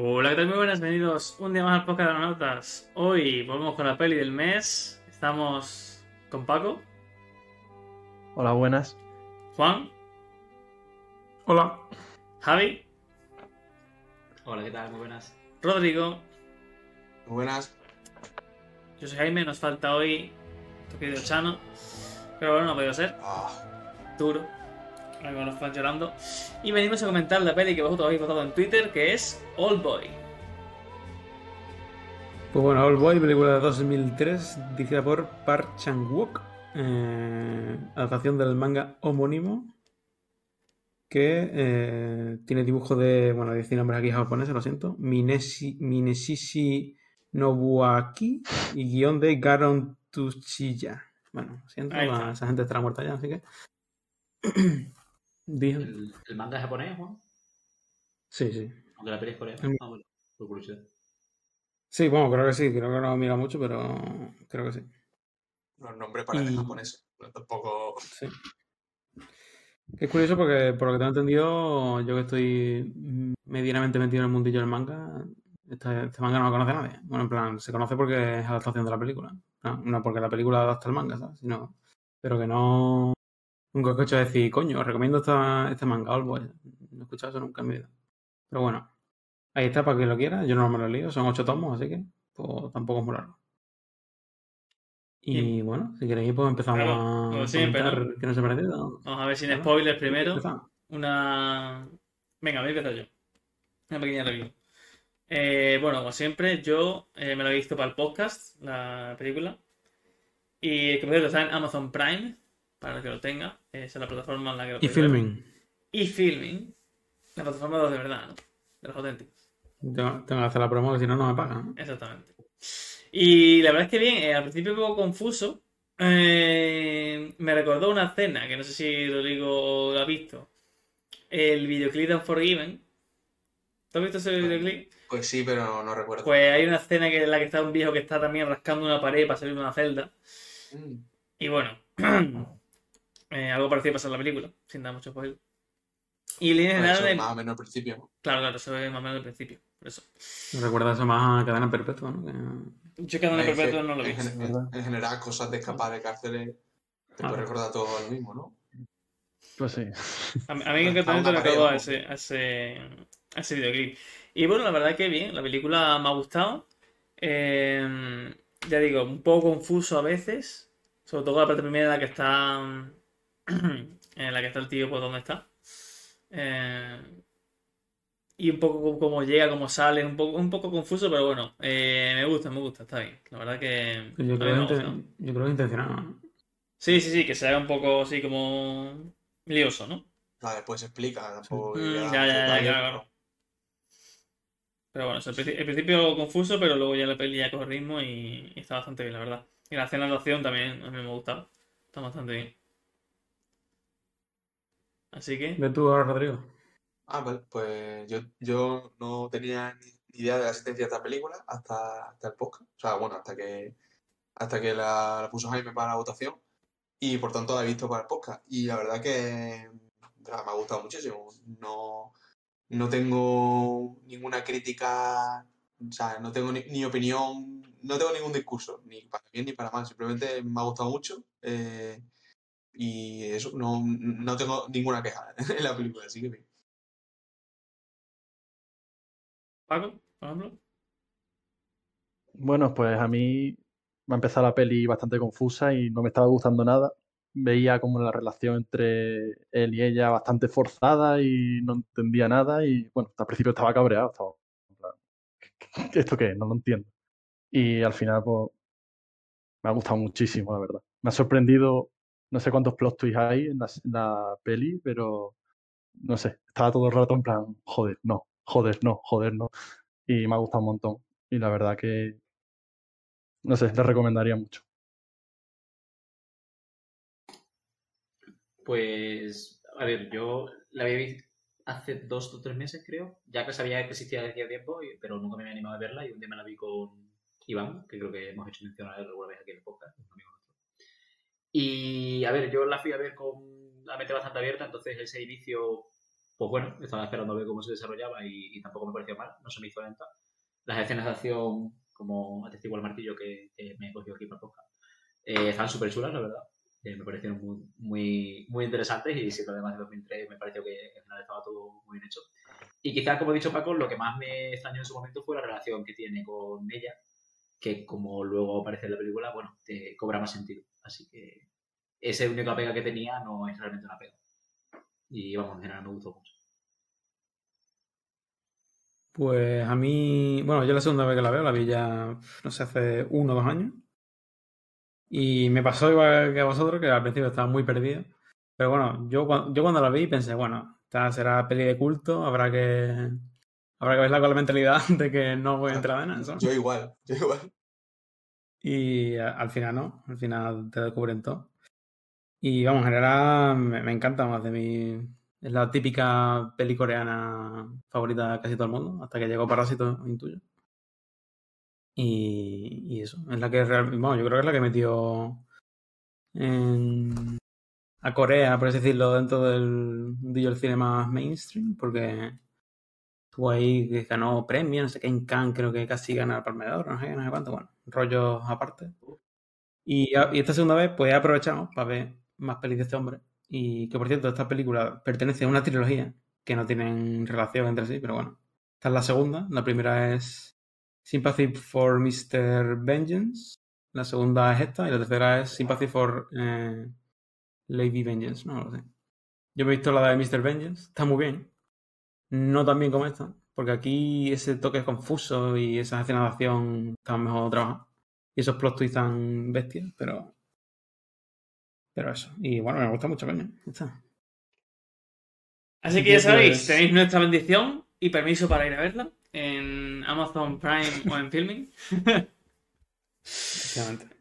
Hola, ¿qué tal? Muy buenas, bienvenidos un día más al podcast de las notas. Hoy volvemos con la peli del mes. Estamos con Paco, Hola, buenas. Juan, Hola. Javi, Hola, ¿qué tal? Muy buenas. Rodrigo. Muy buenas. Yo soy Jaime, nos falta hoy tu querido Chano. Pero bueno, no ha podido ser. Ah, Duro. Algo nos están llorando. Y venimos a comentar la peli que vosotros habéis votado en Twitter, que es Old Boy. Pues bueno, Old Boy, película de 2003, dirigida por Park Chan-wook, eh, adaptación del manga homónimo, que eh, tiene dibujo de, bueno, dice nombres aquí japoneses, lo siento, Mineshi, Mineshishi Nobuaki y guion de Garon Tsuchiya. Bueno, lo siento, esa gente estará muerta ya, así que... Dijo- ¿El, el manga es japonés, Juan? Sí, sí. Aunque la peli es coreana. Ah, bueno, por curiosidad. Sí, bueno, creo que sí, creo que no lo mira mucho, pero creo que sí. los nombres parecen Y- japoneses. Pero tampoco. Sí. Es curioso porque, por lo que tengo entendido, yo que estoy medianamente metido en el mundillo del manga, este, este manga no lo conoce nadie. Bueno, en plan, se conoce porque es adaptación de la película. No, no porque la película adapta el manga, ¿sabes? Sino, pero que no. Nunca he escuchado decir, coño, os recomiendo esta, este manga, All Boy. No he escuchado eso nunca en mi vida. Pero bueno, ahí está para quien lo quiera. Yo no me lo leído, son ocho tomos, así que pues, tampoco es muy largo. Y, Y- bueno, si queréis, pues empezamos Claro, a ha parecido. Vamos a ver sin spoilers primero. Empezamos. Una. Venga, voy a empezar yo. Una pequeña review. Eh, bueno, como siempre, yo eh, me lo he visto para el podcast, la película. Y que por cierto está en Amazon Prime, para el que lo tenga. Esa es la plataforma en la que lo Y filming. Y filming. La plataforma de los de verdad, ¿no? De los auténticos. Tengo, tengo que hacer la promo, que si no, no me pagan. ¿no? Exactamente. Y la verdad es que bien, eh, al principio un poco confuso. Eh, me recordó una escena, que no sé si Rodrigo lo ha visto. El videoclip de Unforgiven. ¿Tú has visto ese videoclip? Pues sí, pero no recuerdo. Pues hay una escena que, en la que está un viejo que está también rascando una pared para salir de una celda. Mm, Y bueno, eh, algo parecido pasa en la película, sin dar mucho spoiler. Y en línea pues general, eso de- más o menos al principio. claro, claro, se ve más o menos al principio. Por eso. Me recuerda eso más a cadena perpetua, ¿no? Que- Yo Es que perpetua no lo he en, en general, cosas de escapar de cárceles te Ah. puede recordar todo lo mismo, ¿no? Pues sí. A mí, a mí me acabo a ese, a, ese, a ese videoclip. Y bueno, la verdad que bien, la película me ha gustado. Eh, ya digo, un poco confuso a veces. Sobre todo la parte primera en la que está. En la que está el tío, pues dónde está. Eh, y un poco cómo- llega, cómo sale, un poco, un poco confuso, pero bueno, eh, me gusta, me gusta, está bien. La verdad que. Yo creo, que yo creo que intencionado. ¿no? Sí, sí, sí, que se haga un poco así como. lioso, ¿no? Ah, después se explica. Tampoco Mm, ya, ya, ya, claro, claro. Pero bueno, al principio confuso, pero luego ya la peli ya coge ritmo y, y está bastante bien, la verdad. Y la escena de acción también a mí me ha gustado. Está bastante bien. Así que, Ve tú ahora, Rodrigo. Ah, vale, pues yo, yo no tenía ni idea de la existencia de esta película hasta, hasta el podcast. O sea, bueno, hasta que, hasta que la, la puso Jaime para la votación. Y por tanto la he visto para el podcast. Y la verdad que me ha gustado muchísimo. No, no tengo ninguna crítica, o sea, no tengo ni, ni opinión, no tengo ningún discurso, ni para bien ni para mal. Simplemente me ha gustado mucho. eh, y eso, no, no tengo ninguna queja en la película, así que bien. Paco, por ejemplo. Bueno, pues a mí me ha empezado la peli bastante confusa y no me estaba gustando nada. Veía como la relación entre él y ella bastante forzada y no entendía nada y bueno, al principio estaba cabreado, estaba ¿esto qué es? No lo entiendo. Y al final pues me ha gustado muchísimo, la verdad. Me ha sorprendido, no sé cuántos plot twists hay en la, en la peli, pero no sé, estaba todo el rato en plan, joder, no, joder, no, joder, no. Y me ha gustado un montón. Y la verdad que, no sé, le recomendaría mucho. Pues, a ver, yo la había visto hace dos o tres meses, creo. Ya que sabía que existía desde hacía tiempo, pero nunca me había animado a verla. Y un día me la vi con Iván, que creo que hemos hecho mención a él alguna vez aquí en el podcast, un amigo. Y, a ver, yo la fui a ver con la mente bastante abierta, entonces ese inicio pues bueno, estaba esperando a ver cómo se desarrollaba y, tampoco me pareció mal, no se me hizo lenta. Las escenas de acción, como atestigo el martillo que, que me cogió aquí para podcast, eh, estaban súper chulas, la verdad. Eh, me parecieron muy, muy, muy interesantes y siendo además de 2003 me pareció que en general estaba todo muy bien hecho. Y quizás, como he dicho Paco, lo que más me extrañó en su momento fue la relación que tiene con ella, que como luego aparece en la película, bueno, te cobra más sentido. Así que esa única pega que tenía no es realmente una pega. Y vamos, en general me gustó mucho. Pues a mí, bueno, yo la segunda vez que la veo, la vi ya, no sé, hace uno o dos años. Y me pasó igual que a vosotros, que al principio estaba muy perdido. Pero bueno, yo, yo cuando la vi pensé, bueno, esta será peli de culto, habrá que, habrá que verla con la mentalidad de que no voy a entrar en eso. Yo igual, yo igual. Y a- al final no, al final te descubren todo. Y vamos, en general me, me encanta más de mi... Es la típica peli coreana favorita de casi todo el mundo, hasta que llegó Parásito, intuyo. Y, y eso, es la que realmente, bueno, yo creo que es la que metió en- a Corea, por así decirlo, dentro del mundillo del cine más mainstream, porque estuvo ahí que ganó premios, no sé qué, en Cannes creo que casi gana el Palme de Oro, no sé no sé cuánto, bueno, rollos aparte. Y, a- y esta segunda vez, pues he aprovechado para ver más pelis de este hombre. Y que por cierto, esta película pertenece a una trilogía que no tienen relación entre sí, pero bueno. Esta es la segunda. La primera es Sympathy for Mr. Vengeance. La segunda es esta. Y la tercera es Sympathy for eh, Lady Vengeance. No lo sé. Yo me he visto la de Mr. Vengeance. Está muy bien. No tan bien como esta. Porque aquí ese toque es confuso y esa escena de acción están mejor trabajadas. Y esos plot twists tan bestias, pero. Pero eso. Y bueno, me gusta mucho, coño. Está. Así que ya Pues- sabéis, tenéis nuestra bendición y permiso para ir a verla en Amazon Prime o en Filming.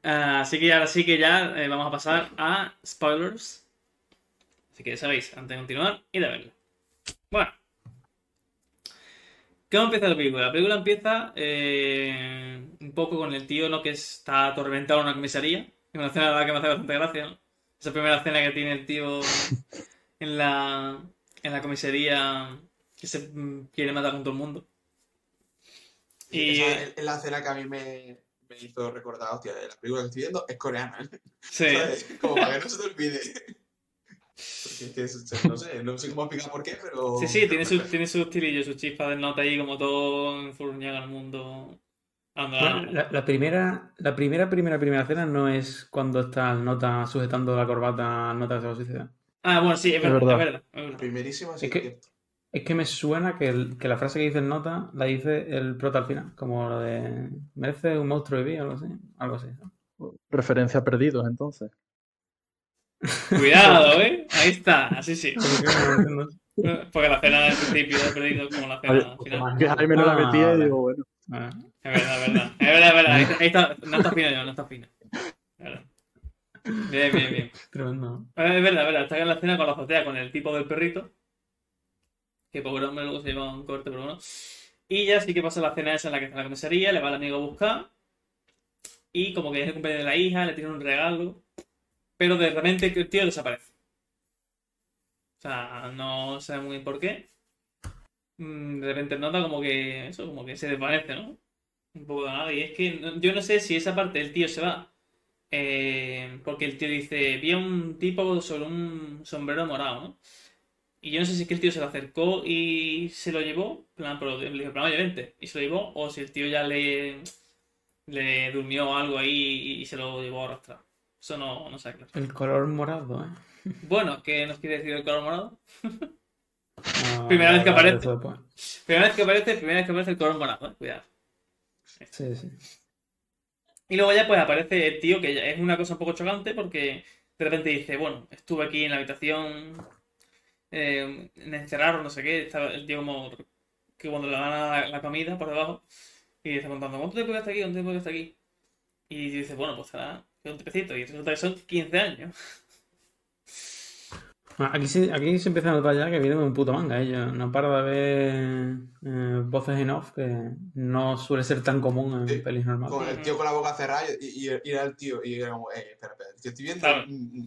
Ah, así que ahora sí que ya eh, vamos a pasar a spoilers. Así que ya sabéis, antes de continuar, ir a verla. Bueno. ¿Cómo empieza la película? La película empieza eh, un poco con el tío ¿no? que está atormentado en una comisaría. Es una escena la que me hace bastante gracia, ¿no? Esa primera escena que tiene el tío en la, en la comisaría que se mm, quiere matar con todo el mundo. Y Esa es la escena que a mí me, me hizo recordar, hostia, la película que estoy viendo es coreana. sí, ¿sabes? Como para que no se te olvide. Porque es que, es- no sé, no sé cómo explicar por qué, pero... Sí, sí, tiene su, tiene su estilillo, su chispa de nota ahí como todo enfurruñado al mundo. Anda, La, la- primera, la primera, primera, primera escena no es cuando está el nota sujetando la corbata al nota que se va a suicidar. Ah, bueno, sí, es Es verdad, es verdad. es verdad. primerísima sí Es que- cierto. Es que me suena que, el- que la frase que dice el nota la dice el prota al final, como lo de merece un monstruo vivir, algo así. Algo así. ¿no? Referencia a perdidos, entonces. Cuidado, ¿eh? Ahí está, así sí. Porque la cena del principio he perdido como la cena al final. Jaime no la Ah, metía y digo, bueno. Ah, Es verdad, es verdad. Es verdad, es verdad. Ahí está, ahí está. No está fino yo, no está verdad. Bien, bien, bien. tremendo. Eh, Es verdad, es verdad. Está en la escena con la azotea con el tipo del perrito. Que pobre hombre luego se lleva un corte, pero bueno. Y ya sí que pasa la escena esa en la que está en la comisaría, le va el amigo a buscar. Y como que es el cumpleaños de la hija, le tiene un regalo. Pero de repente el tío desaparece. O sea, no sé muy por qué. Mm, De repente nota como que eso, como que se desvanece, ¿no? Un poco de nada. Y es que yo no sé si esa parte el tío se va. eh, porque el tío dice, vi a un tipo sobre un sombrero morado, ¿no? Y yo no sé si es que el tío se lo acercó y se lo llevó, plan, pero le dijo, plan, oye, vente, y se lo llevó, o si el tío ya le, le durmió algo ahí y se lo llevó a arrastrar. Eso no, no sé claro. El color morado, ¿eh? Bueno, ¿qué nos quiere decir el color morado? No, Primera vez que aparece. Primera vez que aparece, primera vez que aparece el color morado, eh, cuidado. Sí, sí. Y luego ya pues aparece el tío, que ya es una cosa un poco chocante porque de repente dice, bueno, estuve aquí en la habitación, eh, me encerraron, no sé qué, estaba el tío como que cuando le dan la, la comida por debajo y dice contando, ¿cuánto tiempo quedaste aquí? ¿Cuánto tiempo quedaste aquí? Y dice, bueno, pues será un trepecito y resulta que son 15 años. Aquí se, aquí se empieza a notar ya que viene de un puto manga. Ellos no para de haber eh, voces en off que no suele ser tan común en Sí, pelis normales. Con el tío con la boca cerrada y, y, y era el tío y era como, eh, espera, espera, ¿yo estoy viendo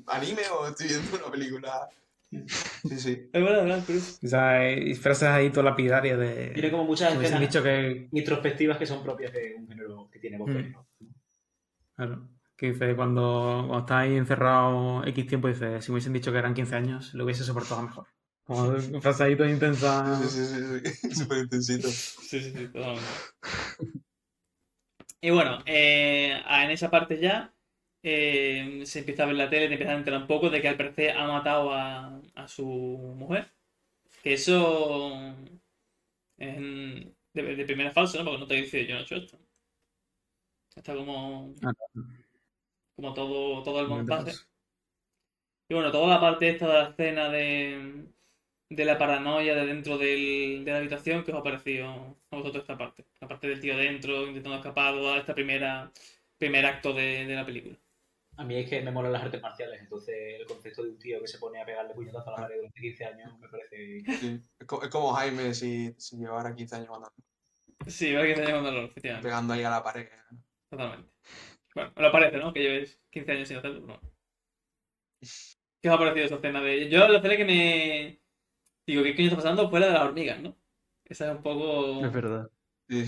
anime o estoy viendo una película? Sí, sí. Es verdad, verdad, curioso. O sea, y frases ahí todo lapidarias de... Tiene como muchas escenas dicho que... introspectivas que son propias de un género que tiene voz Mm. femenina. Claro. Que dice, cuando, cuando está ahí encerrado X tiempo, dice, si me hubiesen dicho que eran 15 años, lo hubiese soportado mejor. Como frase ahí toda intensa. Sí, sí, sí, sí. Súper intensito. Sí, sí, sí, totalmente. Y bueno, eh, en esa parte ya eh, se empieza a ver la tele, te empiezas a enterar un poco de que al parecer ha matado a, a su mujer. Que eso es de, de primera falso, ¿no? Porque no te dice yo no he hecho esto. Está como, Ah, como todo, todo el montaje. Y bueno, toda la parte esta de la escena de, de la paranoia de dentro del- de la habitación, que os ha parecido a vosotros esta parte? La parte del tío dentro, intentando escapar, toda esta primera primer acto de, de la película. A mí es que me molan las artes marciales, entonces el concepto de un tío que se pone a pegarle puñetazos a la pared durante 15 años me parece... Sí. Es, co- es como Jaime si, si llevara 15 años andando, Sí, va que te llamando error, efectivamente. pegando ahí a la pared. Totalmente. Bueno, me lo parece, ¿no? Que lleves 15 años sin hacerlo, no. ¿Qué os ha parecido esa escena de Yo la escena que me... Digo, ¿qué coño está pasando? Fuera de las hormigas, ¿no? Esa es un poco... Es verdad. Sí.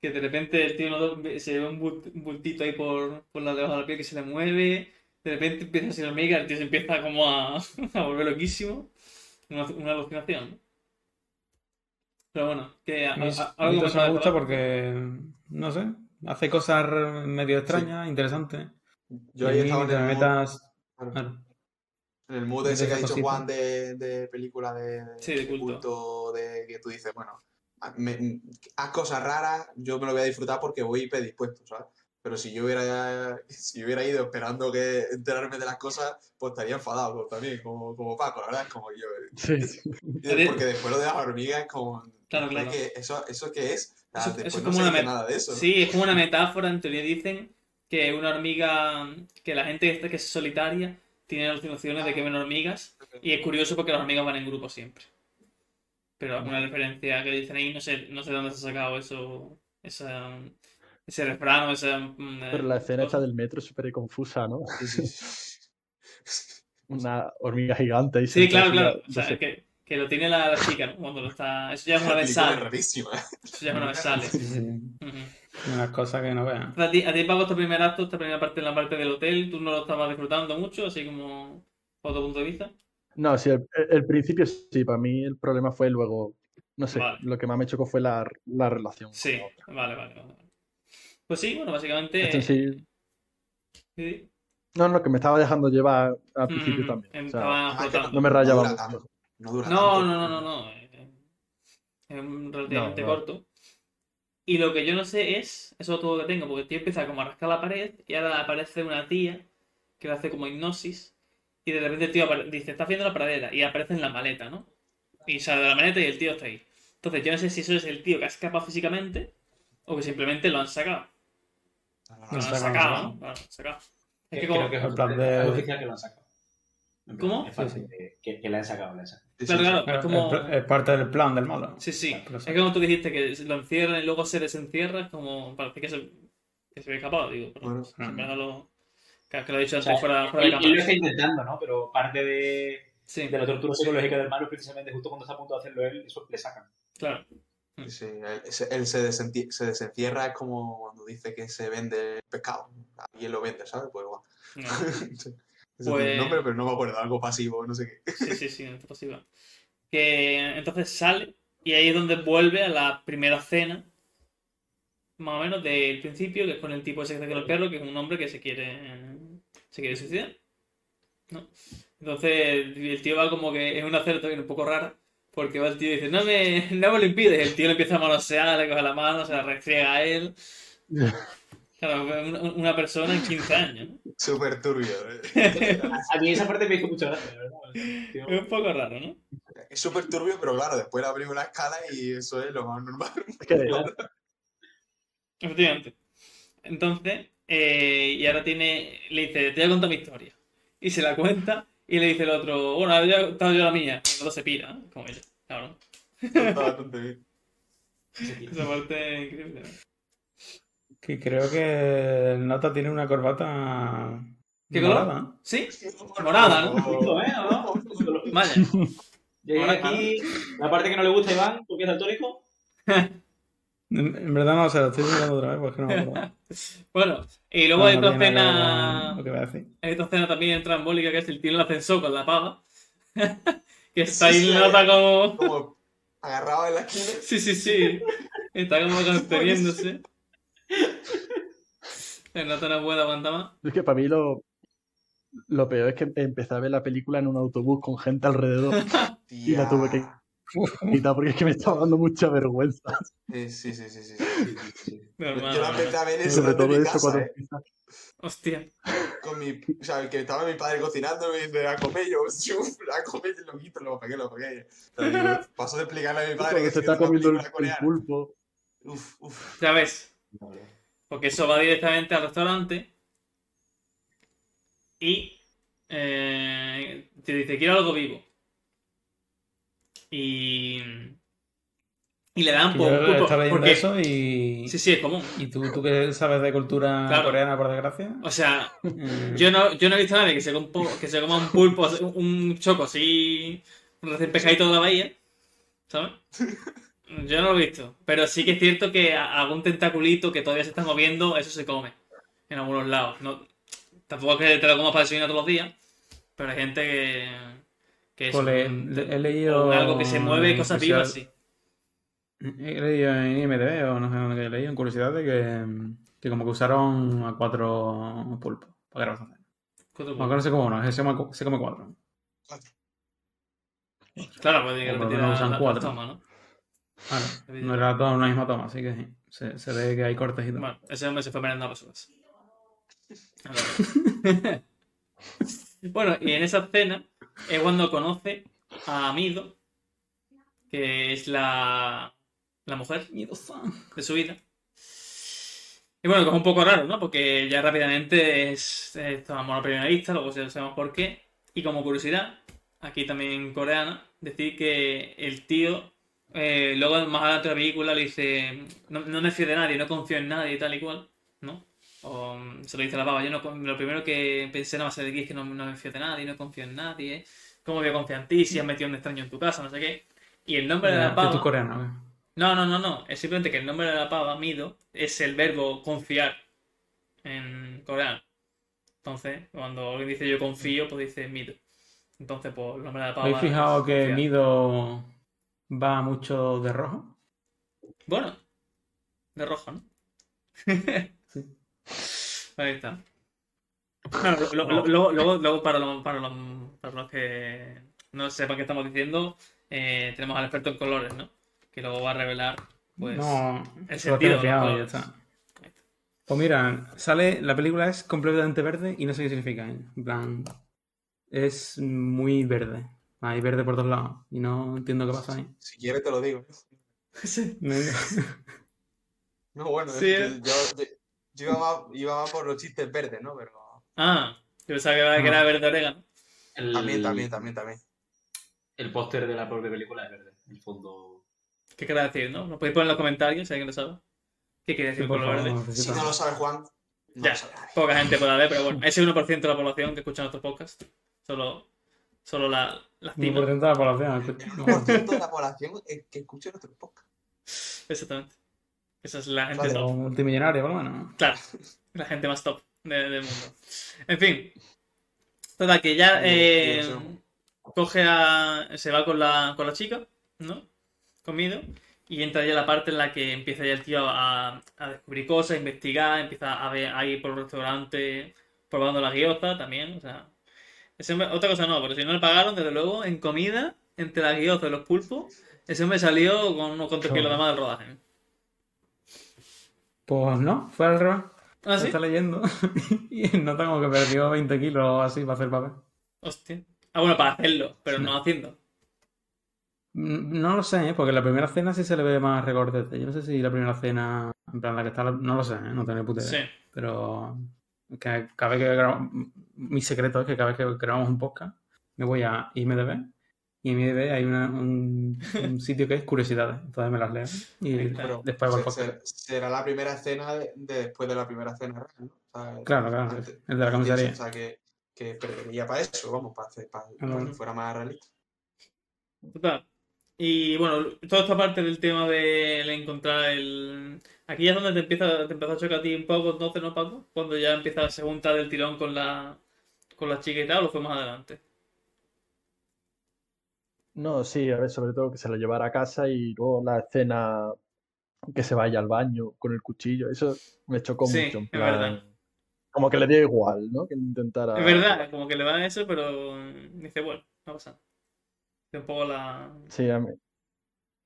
Que de repente el tío no- se ve un bult- un bultito ahí por, por la debajo de la piel que se le mueve. De repente empieza a ser hormiga, el tío se empieza como a, a volver loquísimo. Una, una alucinación, ¿no? Pero bueno, que a- A mí a- algo me gusta porque, no sé, hace cosas medio extrañas, interesantes. Yo ahí estaba en metas... claro, claro. en el mood de ese que ha dicho cosita. Juan de, de película de, Sí, de culto. de que tú dices, bueno, a- me- haz cosas raras, yo me lo voy a disfrutar porque voy predispuesto, ¿sabes? Pero si yo hubiera, si yo hubiera ido esperando que enterarme de las cosas, pues estaría enfadado pues, también, como, como Paco, la verdad, es como yo. Sí, sí. Porque después lo de las hormigas es como. Claro, claro. que ¿Eso, ¿Eso qué es? O sea, Eso- después eso es no como se una dice met- nada de eso. ¿no? Sí, es como una metáfora, en teoría dicen que una hormiga, que la gente esta que es solitaria tiene alucinaciones de que ven hormigas y es curioso porque las hormigas van en grupo siempre. Pero alguna referencia que dicen ahí, no sé, no sé de dónde se ha sacado eso, esa, ese refrán o esa... mm, Pero la escena esta del metro es súper confusa, ¿no? Sí, sí, sí. Una hormiga gigante y Sí, claro, claro. O sea, que, que lo tiene la, la chica, ¿no? Cuando lo está... Eso ya es una vez sale. rarísima. Eso ya es una vez sale. Sí, sí. Ujú. Unas cosas que no vean. A ti, a ti Paco, este primer acto, esta primera parte en la parte del hotel, tú no lo estabas disfrutando mucho, así como por tu punto de vista. No, sí, el, el principio sí, para mí el problema fue luego, no sé, Vale. lo que más me chocó fue la, la relación. con Sí, la otra. vale, vale, vale. Pues sí, bueno, básicamente. Esto sí- sí, no, no, que me estaba dejando llevar al principio mm, también. o sea, estaba Ah, no me rayaba mucho. No dura No, tanto. no, no, no, no. eh, Es un relativamente No, no. corto. Y lo que yo no sé es, eso es todo lo que tengo, porque el tío empieza como a rascar la pared y ahora aparece una tía que le hace como hipnosis y de repente el tío dice, está haciendo la pradera y aparece en la maleta, ¿no? Y sale de la maleta y el tío está ahí. Entonces yo no sé si eso es el tío que ha escapado físicamente o que simplemente lo han sacado. No, no, Lo no. han sacado, ¿no? ¿no? Claro, sacado. Es Que como... Creo que es en plan de- es oficial que lo han sacado. ¿Cómo? Es fácil de- que, que le han sacado, le han sacado. Sí, Claro, es como... es, parte del plan del malo. Sí, sí. Pero Es como tú dijiste que lo encierran y luego se desencierra, es como parece que se, que se ve escapado, digo. Pero Bueno. lo. Que, lo he dicho O antes sea, fuera, fuera de él, él lo cámara. está intentando, ¿no? Pero parte de, Sí, de la tortura psicológica del malo es precisamente justo cuando está a punto de hacerlo él, eso le sacan. claro. Sí, Él, se desencierra, es como cuando dice que se vende pescado. Alguien lo vende, ¿sabes? Pues igual. No. Ese Pues- tiene un nombre, pero no me acuerdo, algo pasivo, no sé qué. Sí, sí, sí, no es posible. Que entonces sale y ahí es donde vuelve a la primera cena, más o menos del principio, que es con el tipo ese que con el perro, que es un hombre que se quiere se quiere suicidar. ¿no? Entonces el tío va como que es una cena también un poco rara, porque va el tío y dice, no me, no me lo impides. El tío le empieza a manosear, le coge la mano, se la restriega a él. Claro, una, persona en 15 años. Súper turbio. ¿eh? A, mí esa parte me hizo mucha gracia, la verdad. Es un poco raro, ¿no? Es súper turbio, pero claro, después la película escala y eso es lo más normal. Es que, Efectivamente. Entonces, eh, y ahora tiene, le dice, te voy a contar mi historia. Y se la cuenta y le dice el otro, bueno, ahora ya he contado yo la mía. Y el otro se pira, ¿no? como ella. Claro. Está bastante bien. Esa parte es increíble. ¿no? Que creo que el nota tiene una corbata ¿Qué color? morada. ¿Sí? Morada, ¿no? ¿eh? ¿O no? Lógico, lógico. Vaya. Llegué Ahora, aquí, la parte que no le gusta a Iván, porque es daltónico. En, verdad no sé, lo estoy mirando otra vez porque no me acuerdo. Bueno, y luego No, hay no otra escena. con Lo que voy a decir. Hay otra escena también trambólica que es el tío en el ascensor con la pava. que está ahí Sí, sí, nota como. Como agarrado en la esquina. Sí, sí, sí. Está como conteniéndose. Se nota una buena aguanta más. Es que para mí lo, lo peor es que empecé a ver la película en un autobús con gente alrededor y la tuve que quitar porque es que me estaba dando mucha vergüenza. Sí, sí, sí, sí. sí. Sí, sí, sí. Normal, Yo la empecé a ver en Sobre el todo eso casa, cuando ¿eh? Hostia. Con mi, o sea, que estaba mi padre cocinando y me dice, a comer, yo, a comer, y lo quito, lo pegué, lo pegué. Pero digo, paso de explicarle a mi padre que se está comiendo el, el pulpo. Uf, uf. Ya ves. Vale. Porque eso va directamente al restaurante. Y. eh, te dice, quiero algo vivo. Y. Y le dan por. leyendo porque- eso y. Sí, sí, es común. ¿Y tú, tú que sabes de cultura Claro. coreana, por desgracia? O sea, Mm, yo no, yo no he visto a nadie que se, compo- que se coma un pulpo, un choco así, un recién pescadito de la bahía, ¿sabes? Yo no lo he visto. Pero sí que es cierto que algún tentaculito que todavía se está moviendo, eso se come. En algunos lados. No, tampoco es que te lo comas para desayunar todos los días, pero hay gente que. que Pues le- un- le- he leído. algo que se mueve y cosas vivas, sí. He leído en IMDb o no sé dónde he leído, en curiosidad, de que, que como que usaron a cuatro pulpos para grabar esa cena. Aunque no sé cómo uno, se come, se come cuatro. Claro, pues que por lo repetir la, usan la- la cuatro. toma, ¿no? Claro, no era toda una misma toma, así que sí, se, se ve que hay cortes y todo. Bueno, ese hombre se fue merendando a. A ver. bueno, y en esa escena es cuando conoce a Amido, que es la, la mujer de su vida. Y bueno, que es un poco raro, ¿no? Porque ya rápidamente es esta monoprimerista, luego ya sabemos por qué. Y como curiosidad, aquí también coreana, decir que el tío, eh, luego más adelante de la película le dice, no, no me fío de nadie, no confío en nadie y tal y cual, ¿no? O mm, se lo dice la pava, yo no, lo primero que pensé nada más de aquí es que no, no me fío de nadie, no confío en nadie, ¿cómo voy a confiar en ti si has metido un extraño en tu casa, no sé qué? Y el nombre de la pava... tú coreano. No, no, no, no. Es simplemente que el nombre de la pava, Mido, es el verbo confiar en coreano. Entonces, cuando alguien dice yo confío, pues dice Mido. Entonces, pues el nombre de la pava. ¿Habéis fijado que confiar. Mido va mucho de rojo? Bueno, de rojo, ¿no? Ahí está. Bueno, lo- lo- lo- luego, luego, para, los, para, los, para los que no sepan qué estamos diciendo, eh, tenemos al experto en colores, ¿no? Que luego va a revelar, pues. no, el sentido fiado ya está. Pues mira, sale, la película es completamente verde y no sé qué significa. ¿eh? En plan, es muy verde. Hay verde por todos lados y no entiendo qué pasa ahí. Si quieres te lo digo. Sí. No- No, bueno, Sí, es que eh. yo, yo, yo iba, más, iba más por los chistes verdes, ¿no? Pero Ah, yo pensaba que era, que era verde orégano. El, también, también, también, también. El póster de la propia película es verde. El fondo. ¿Qué quiere decir, no? ¿Lo podéis poner en los comentarios si alguien lo sabe? ¿Qué quiere decir Sí, por lo verde? Si no lo sabe Juan, no Ya. lo sabe. Poca gente puede ver, pero bueno, ese 1% de la población que escucha nuestros podcasts. Solo, solo la, las por dentro de la población. El escucha. 1% de la población es que escucha nuestro podcast. Exactamente. Esa es la gente Vale. Top. multimillonario, por lo menos. Claro, la gente más top de- del mundo. En fin. Total, que ya eh, coge a. se va con la, con la chica, ¿no? Comido. Y entra ya la parte en la que empieza ya el tío a, a descubrir cosas, a investigar, empieza a ver ahí por el restaurante probando la guioza también. O sea, ese hombre- otra cosa no, pero si no le pagaron, desde luego, en comida, entre la guioza y los pulpos, ese hombre salió con unos cuantos kilos de más del rodaje. Pues no, fue al revés. ¿Ah, sí? Está leyendo y nota como que perdió 20 kilos o así para hacer papel. Hostia. Ah, bueno, para hacerlo, pero no haciendo. Mm, No lo sé, ¿eh? porque en la primera cena sí se le ve más recordete. Yo no sé si la primera cena, en plan la que está, no lo sé, ¿eh? no tengo puta idea. Sí. Pero que cada vez que grabamos, mi secreto es que cada vez que grabamos un podcast me voy a IMDB y en IMDB hay una- un, un sitio que es curiosidades, entonces me las leo y. Pero después va al se- podcast. se- será la primera escena de, de después de la primera cena real, ¿no? O sea, Claro, claro, antes- el de la comisaría. O sea, que, que perdería para eso, vamos, para, hacer, para, para que fuera más realista. Total. Y bueno, toda esta parte del tema del encontrar el. Aquí ya es donde te empieza, te empieza a chocar a ti un poco, entonces, ¿no, Paco? Cuando ya empieza se junta del tirón con la, con la chica y tal, o lo fue más adelante. No, sí, a ver, sobre todo que se lo llevara a casa y luego la escena que se vaya al baño con el cuchillo, eso me chocó Sí, mucho. en es plan, verdad. Como que le dio igual, ¿no? Que intentara. Es verdad, como que le va eso, pero dice, bueno, no pasa nada. Un poco la. Sí, a mí.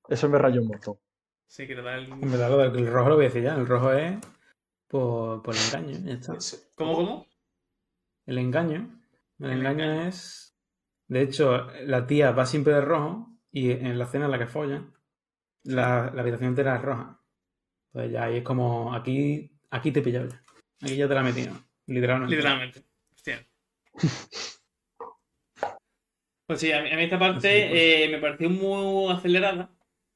Eso me rayó un montón. Sí, que le da el. En verdad, lo del el rojo lo voy a decir ya. El rojo es por, por el engaño. Ya está. Sí. ¿Cómo, cómo? El engaño. El, El engaño, engaño. es. De hecho, la tía va siempre de rojo y en la escena en la que follan, la, la habitación entera es roja. Entonces ya ahí es como. Aquí, aquí te he pillado ya. Aquí ya te la he metido. Literalmente. Literalmente. Hostia. Pues sí, a mí, a mí esta parte eh, me pareció muy acelerada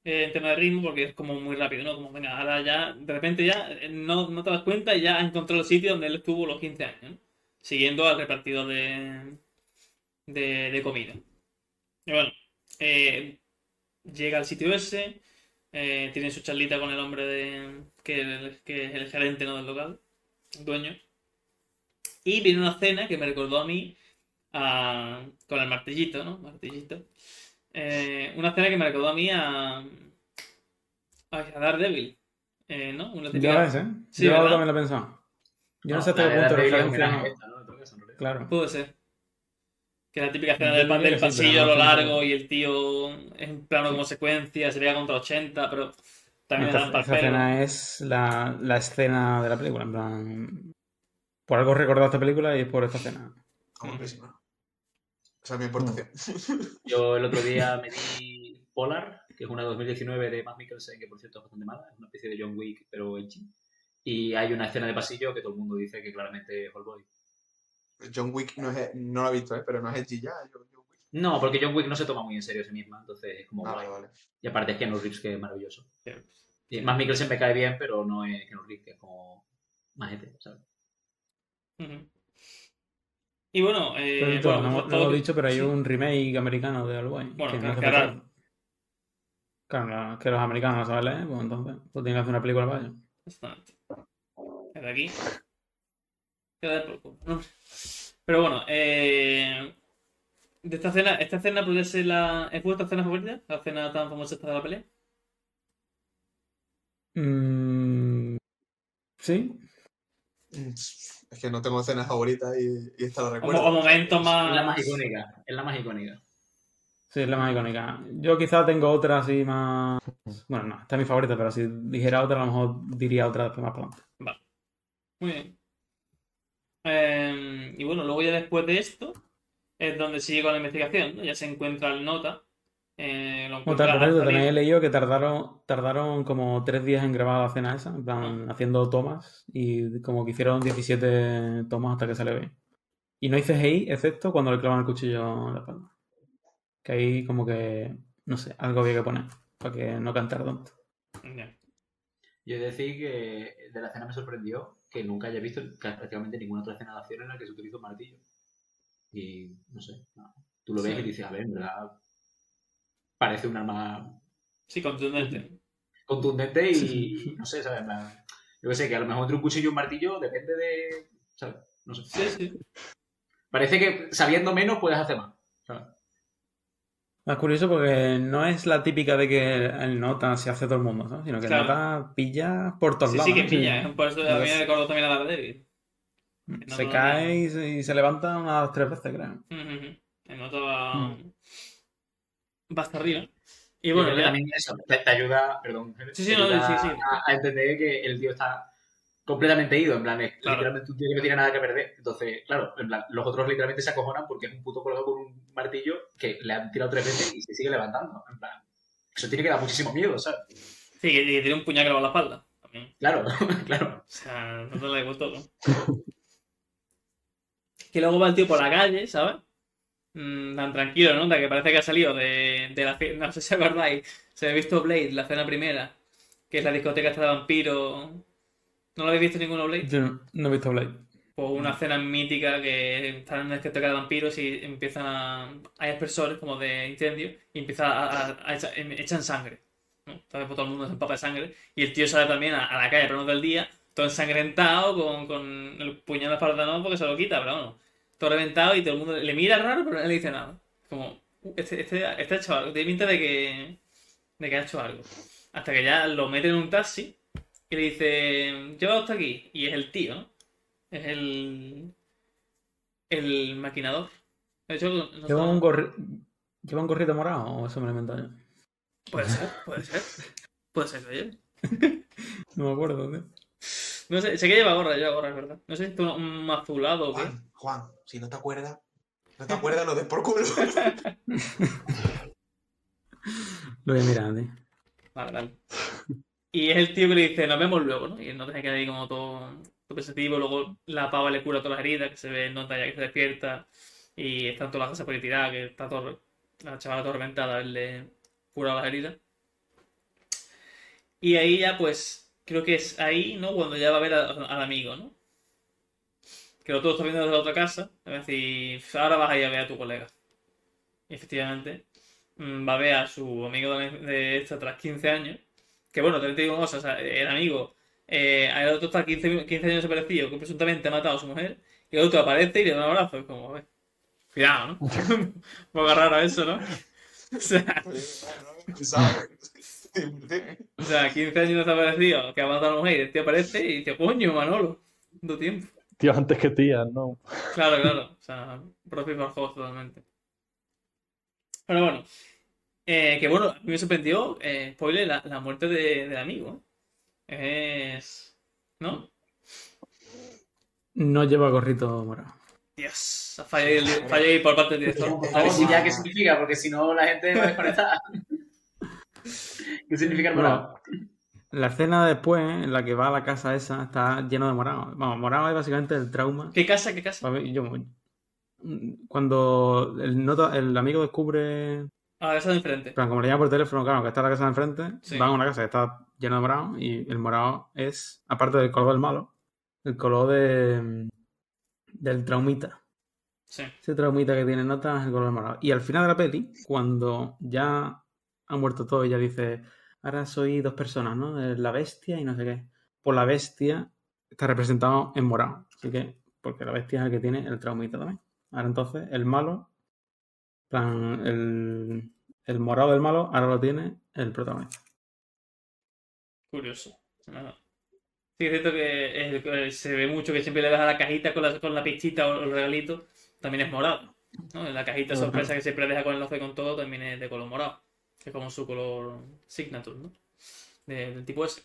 eh, en tema de ritmo porque es como muy rápido, ¿no? Como, venga, ahora ya, de repente ya eh, no, no te das cuenta y ya has encontrado el sitio donde él estuvo los 15 años, ¿no? Siguiendo al repartidor de, de, de comida. Y bueno, eh, llega al sitio ese, tiene su charlita con el hombre de, que, que es el gerente ¿no? del local, dueño. Y viene una cena que me recordó a mí a- con el martillito, ¿no? Martillito. Eh, una cena que me recordó a mí a, a Daredevil, eh, ¿no? Una Ya típica- ves, ¿eh? Sí, Yo ¿verdad? también lo he pensado. Yo no, sé hasta qué de punto es referencia. no-. Claro. Puede ser. Que la típica escena del, del pasillo a lo largo y el tío en plano como secuencia, se veía contra 80, pero también Esta, dan para el esta escena es la, la escena de la película. En plan. Por algo he recordado esta película y es por esta escena. Guapísima. Esa es mi aportación. Yo el otro día me di Polar, que es una de 2019 de Matt Mikkelsen, que por cierto es bastante mala, es una especie de John Wick, pero edgy. Y hay una escena de pasillo que todo el mundo dice que claramente es Hellboy. John Wick no, es, no lo he visto, ¿eh? pero no es edgy ya. John John Wick. No, porque John Wick no se toma muy en serio a sí misma, entonces es como Ah, guay. vale, vale. Y aparte es Keanu Reeves, que es maravilloso. Sí. Y Matt Mikkelsen me cae bien, pero no es Keanu Reeves, que es como majete, ¿sabes? Ujú. Y bueno, eh, Pero bueno, no, todo no lo que- he dicho, pero hay sí. un remake americano de Hellboy. Bueno, que que- no que. Claro, que los americanos no saben leer, pues entonces pues tienen que hacer una película para ellos. Bastante. Es de aquí. Queda de poco. ¿no? Pero bueno, eh, de esta escena, esta escena podría ser la. ¿Es vuestra escena favorita? La escena tan famosa esta de la pelea. Mm, sí, Mm, Es que no tengo escenas favoritas y, y esta la O, recuerdo. o momentos Es la más. más icónica, es la más icónica. sí, es la más icónica. Yo quizá tengo otra así más. Bueno, no, esta es mi favorita, pero si dijera otra, a lo mejor diría otra después más para adelante. Muy bien. Eh, y bueno, luego ya después de esto es donde sigue con la investigación, ¿no? Ya se encuentra el nota. Eh, lo salir. también he leído que tardaron, tardaron como tres días en grabar la cena esa, en plan, haciendo tomas, y como que hicieron 17 tomas hasta que salió bien. Y no hice CGI, excepto cuando le clavan el cuchillo en la espalda. Que ahí como que, no sé, algo había que poner, para que no cantara tanto. Yo he de decir que de la escena me sorprendió que nunca haya visto prácticamente ninguna otra escena de acción en la que se utiliza un martillo. Y no sé, no. tú lo ves Sí. y dices, a ver, en verdad parece un arma Sí, contundente. contundente y, y no sé, ¿sabes? Yo que sé, que a lo mejor entre un cuchillo y un martillo depende de. ¿Sabes? No sé. Sí, sí. Parece que sabiendo menos puedes hacer más. ¿sabes? Es curioso porque no es la típica de que el nota se hace todo el mundo, ¿sabes? Sino que Claro. el nota pilla por todos Sí, lados. sí que ¿no? pilla, ¿eh? Por eso a mí me recordó también a Daredevil. Se No, cae y se, y se levanta unas tres veces, creo. Ujú. El nota va, Mm. va hasta arriba. Y bueno, creo que ya- también eso te, te ayuda, perdón, Sí, sí, te no, ayuda sí, sí. A, a entender que el tío está completamente ido, en plan, es Claro. literalmente un tío que no tiene nada que perder. Entonces, claro, en plan, los otros literalmente se acojonan porque es un puto colgado con un martillo que le han tirado tres veces y se sigue levantando. En plan, eso tiene que dar muchísimo miedo, ¿sabes? sí, que, que tiene un puñal clavado en la espalda. También. Claro, claro. O sea, no te la digo todo. que luego va el tío por la calle, ¿sabes? Mm, tan tranquilo, ¿no? De que parece que ha salido de, de la No sé si acordáis. Se ha visto Blade, la cena primera. Que es la discoteca esta de vampiro. ¿No lo habéis visto ninguno Blade? Yo no, no he visto Blade. pues una cena mítica que están en una discoteca de vampiros y empiezan a. Hay aspersores como de incendio y empieza a, a- a echar- em- echan sangre. ¿no? Entonces pues, todo el mundo se empapa de sangre y el tío sale también a, la calle a pleno del día, todo ensangrentado, con, con el puñal en la espalda, no, porque se lo quita, pero bueno, todo reventado y todo el mundo le mira raro, pero no le dice nada. Como, "Uh, este, este, este ha hecho algo, tiene pinta de que, de que ha hecho algo. Hasta que ya lo mete en un taxi y le dice, lleva hasta aquí. Y es el tío, ¿no? Es el. El maquinador. De hecho, no ¿Lleva un, gorri- ¿Lleva un gorrito morado o eso me lo he inventado yo? Puede ser, puede ser. Puede ser lleve. No me acuerdo, tío. No sé, sé que lleva gorra, lleva gorra, es verdad. No sé si es un, un azulado o qué. Juan, Juan, si no te acuerdas, no te acuerdas, no des por culo. Lo voy a mirar, tío. Vale, vale. Y es el tío que le dice, nos vemos luego, ¿no? Y él no tiene que ahí como todo, todo pensativo. Luego la pava le cura todas las heridas, que se ve, nota ya que se despierta. Y están todas las cosas por tiradas, que está todo, la chavala toda reventada, él le cura las heridas. Y ahí ya, pues, creo que es ahí, ¿no? Cuando ya va a ver a- al amigo, ¿no? Que lo todo está viendo desde la otra casa. Es decir, ahora vas a ir a ver a tu colega. Y efectivamente, mm, va a ver a su amigo de, de esta tras 15 años. Que bueno, también te digo una cosa, o sea, el amigo, eh, el otro está 15, 15 años desaparecido, que presuntamente ha matado a su mujer, y el otro aparece y le da un abrazo. Es como, a ver, cuidado, ¿no? Un poco raro eso, ¿no? O sea, o sea, 15 años desaparecido, que ha matado a la mujer, y el tío aparece y dice, coño, Manolo, ¿cuánto tiempo? Tío, antes que tías, ¿no? Claro, claro. O sea, propio para el juego totalmente. Pero bueno. eh, que bueno, a mí me sorprendió, eh, spoiler, la, la muerte de- del amigo. Es. ¿No? No lleva gorrito morado. Dios, fallado ahí por parte del director. Por favor, di ya qué significa, porque si no la gente va a desconectar. ¿Qué significa el morado? Bueno, la escena después, en la que va a la casa esa, está lleno de morado. Vamos, morado es básicamente el trauma. ¿Qué casa? ¿Qué casa? Yo- cuando el, nota, el amigo descubre, en A la casa de enfrente. plan, como le llama por teléfono, claro, que está la casa de enfrente, Sí. van a una casa que está llena de morado y el morado es, aparte del color del malo, el color de, del traumita. Sí. Ese traumita que tiene nota es el color morado. Y al final de la peli, cuando ya ha muerto todo, ella dice, ahora soy dos personas, ¿no? La bestia y no sé qué. Pues la bestia está representado en morado. Así que, porque la bestia es el que tiene el traumita también. Ahora entonces, el malo, en plan, el, el morado del malo, ahora lo tiene el protagonista. Curioso. Nada. Sí, es cierto que es- que se ve mucho que siempre le das a la cajita con la, con la pistita o el regalito, también es morado. ¿no? La cajita sorpresa que siempre deja con el enlace con todo también es de color morado. Que es como su color signature, ¿no? De- del tipo ese.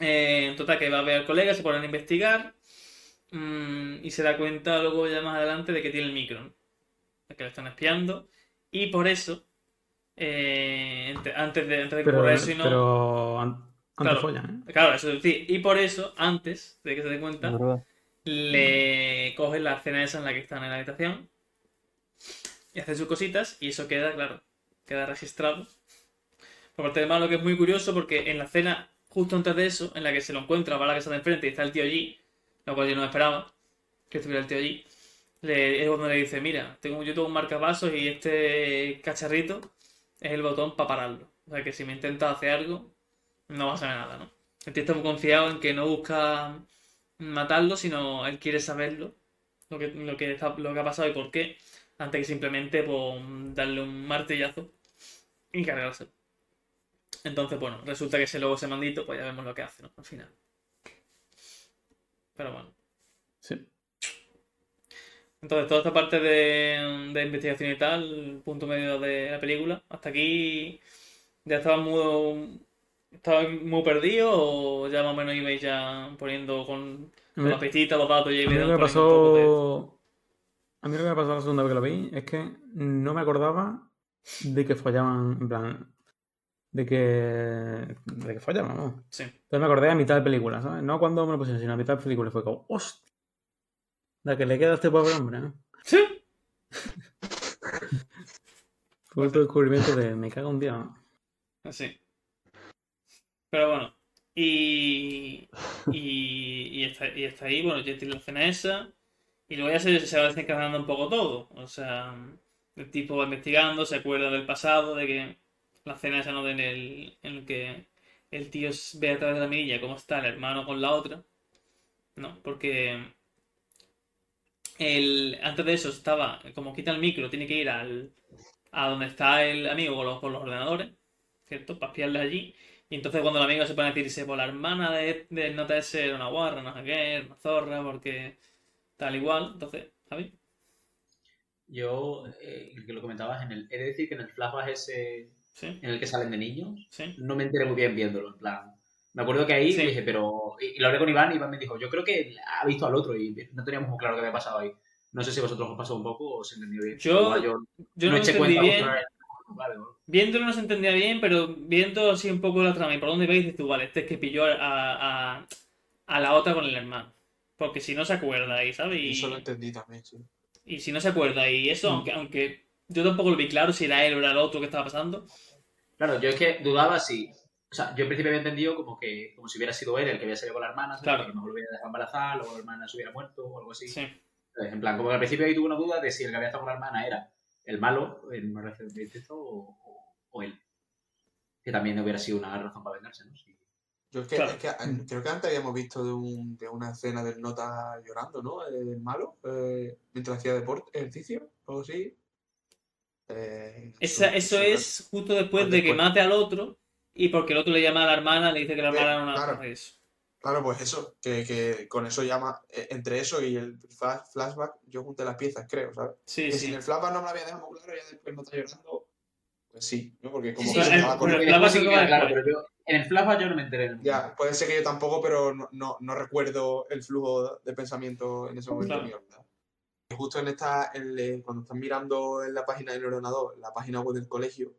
Eh, en total, que va a ver al colega, se ponen a investigar mm, y se da cuenta luego ya más adelante de que tiene el micro, ¿no? De que lo están espiando. Y por eso, eh, ante- antes de, antes de que Pero, ocurra eso y no. pero an- antes Claro. follan, ¿eh? Claro, eso es decir, y por eso, antes de que se dé cuenta, le coge la cena esa en la que están en la habitación y hace sus cositas y eso queda, claro, queda registrado. Por parte de malo que es muy curioso porque en la cena, justo antes de eso, en la que se lo encuentra, va a la casa de enfrente y está el tío allí, lo cual yo no esperaba que estuviera el tío allí, le, es cuando le dice, mira, tengo, yo tengo un marcapasos y este cacharrito es el botón para pararlo. O sea que si me intenta hacer algo, no va a saber nada, ¿no? El tío está muy confiado en que no busca matarlo, sino él quiere saberlo, lo que, lo que, está- lo que ha pasado y por qué, antes que simplemente pues, darle un martillazo y cargárselo. Entonces, bueno, resulta que ese luego ese mandito, pues ya vemos lo que hace, ¿no? Al final. Pero bueno. Sí. Entonces, toda esta parte de, de investigación y tal, punto medio de la película, hasta aquí ya estaba muy, estaba muy perdido o ya más o menos ibais ya poniendo con, con las pistitas, los datos, lo que me poniendo un poco de- pasó. A mí lo que me pasó la segunda vez que lo vi es que no me acordaba de que follaban. En plan. De que. De que follaban, ¿no? Sí. Entonces me acordé a mitad de película, ¿sabes? No cuando me lo pusieron, sino a mitad de película. Fue como, ¡hostia! La que le queda a este pobre hombre, ¿no? Sí. Fue otro descubrimiento de me cago un día. ¿no? Así. Pero bueno. Y, y, y está, y está ahí, bueno, ya tiene la cena esa. Y luego ya se, se va desencadenando un poco todo. O sea, el tipo va investigando, se acuerda del pasado, de que la cena esa no en el, en el que el tío ve a través de la mirilla cómo está el hermano con la otra. No, porque el, antes de eso estaba, como quita el micro, tiene que ir al, a donde está el amigo con los, con los ordenadores, ¿cierto? Para espiarle allí. Y entonces cuando el amigo se pone a decirse, pues la hermana de, de nota ese era una guarra, no sé qué, una zorra, porque tal igual. Entonces, ¿sabes? Yo, eh, que lo comentabas, en el, he de decir que en el flashback ese Sí, en el que salen de niños, sí. no me enteré muy bien viéndolo, en plan. Me acuerdo que ahí Sí. dije, pero. Y, y lo hablé con Iván y Iván me dijo, yo creo que ha visto al otro y no teníamos muy claro qué había pasado ahí. No sé si vosotros os pasó un poco o se entendió bien. Yo- yo Yo no no eché entendí cuenta bien. Vale, vale. Viéndolo no se entendía bien, pero viendo así un poco la trama y por dónde veis, dices tú, vale, este es que pilló a, a, a la otra con el hermano. Porque si no se acuerda y, ¿sabes? Y, Eso lo entendí también, sí. y si no se acuerda y eso, Mm. aunque, aunque yo tampoco lo vi claro si era él o era el otro que estaba pasando. Claro, yo es que dudaba si. O sea, yo en principio había entendido como que como si hubiera sido él el que había salido con la hermana, ¿sabes? Claro. Que a lo mejor lo hubiera dejado embarazada, luego la hermana se hubiera muerto o algo así. Sí. ¿Sabes? En plan, como que al principio ahí tuve una duda de si el que había estado con la hermana era el malo en una relación de incesto o, o, o él. Que también hubiera sido una razón para vengarse, ¿no? Sí. Yo es que, Claro. es que, eh, creo que antes habíamos visto de, un, de una escena del nota llorando, ¿no? El malo, eh, mientras hacía deporte, ejercicio, o así. Eh, Esa- eso es justo después de que Después. mate al otro y porque el otro le llama a la hermana, le dice que la Ve, hermana era una claro. eso. Claro, pues eso, que, que con eso llama, eh, entre eso y el flash- flashback, yo junté las piezas, creo, ¿sabes? Sí, que si sí. el flashback no me lo había dejado claro, ya después no está llorando, pues sí, ¿no? Porque como Sí, que sí, se el- con el- el flashback Después sí claro, después. pero yo en el flashback yo no me enteré. en el Ya, puede ser que yo tampoco, pero no, no, no recuerdo el flujo de pensamiento en ese momento Claro. mío, Justo en esta, en el- cuando están mirando en la página del ordenador, la página web del colegio,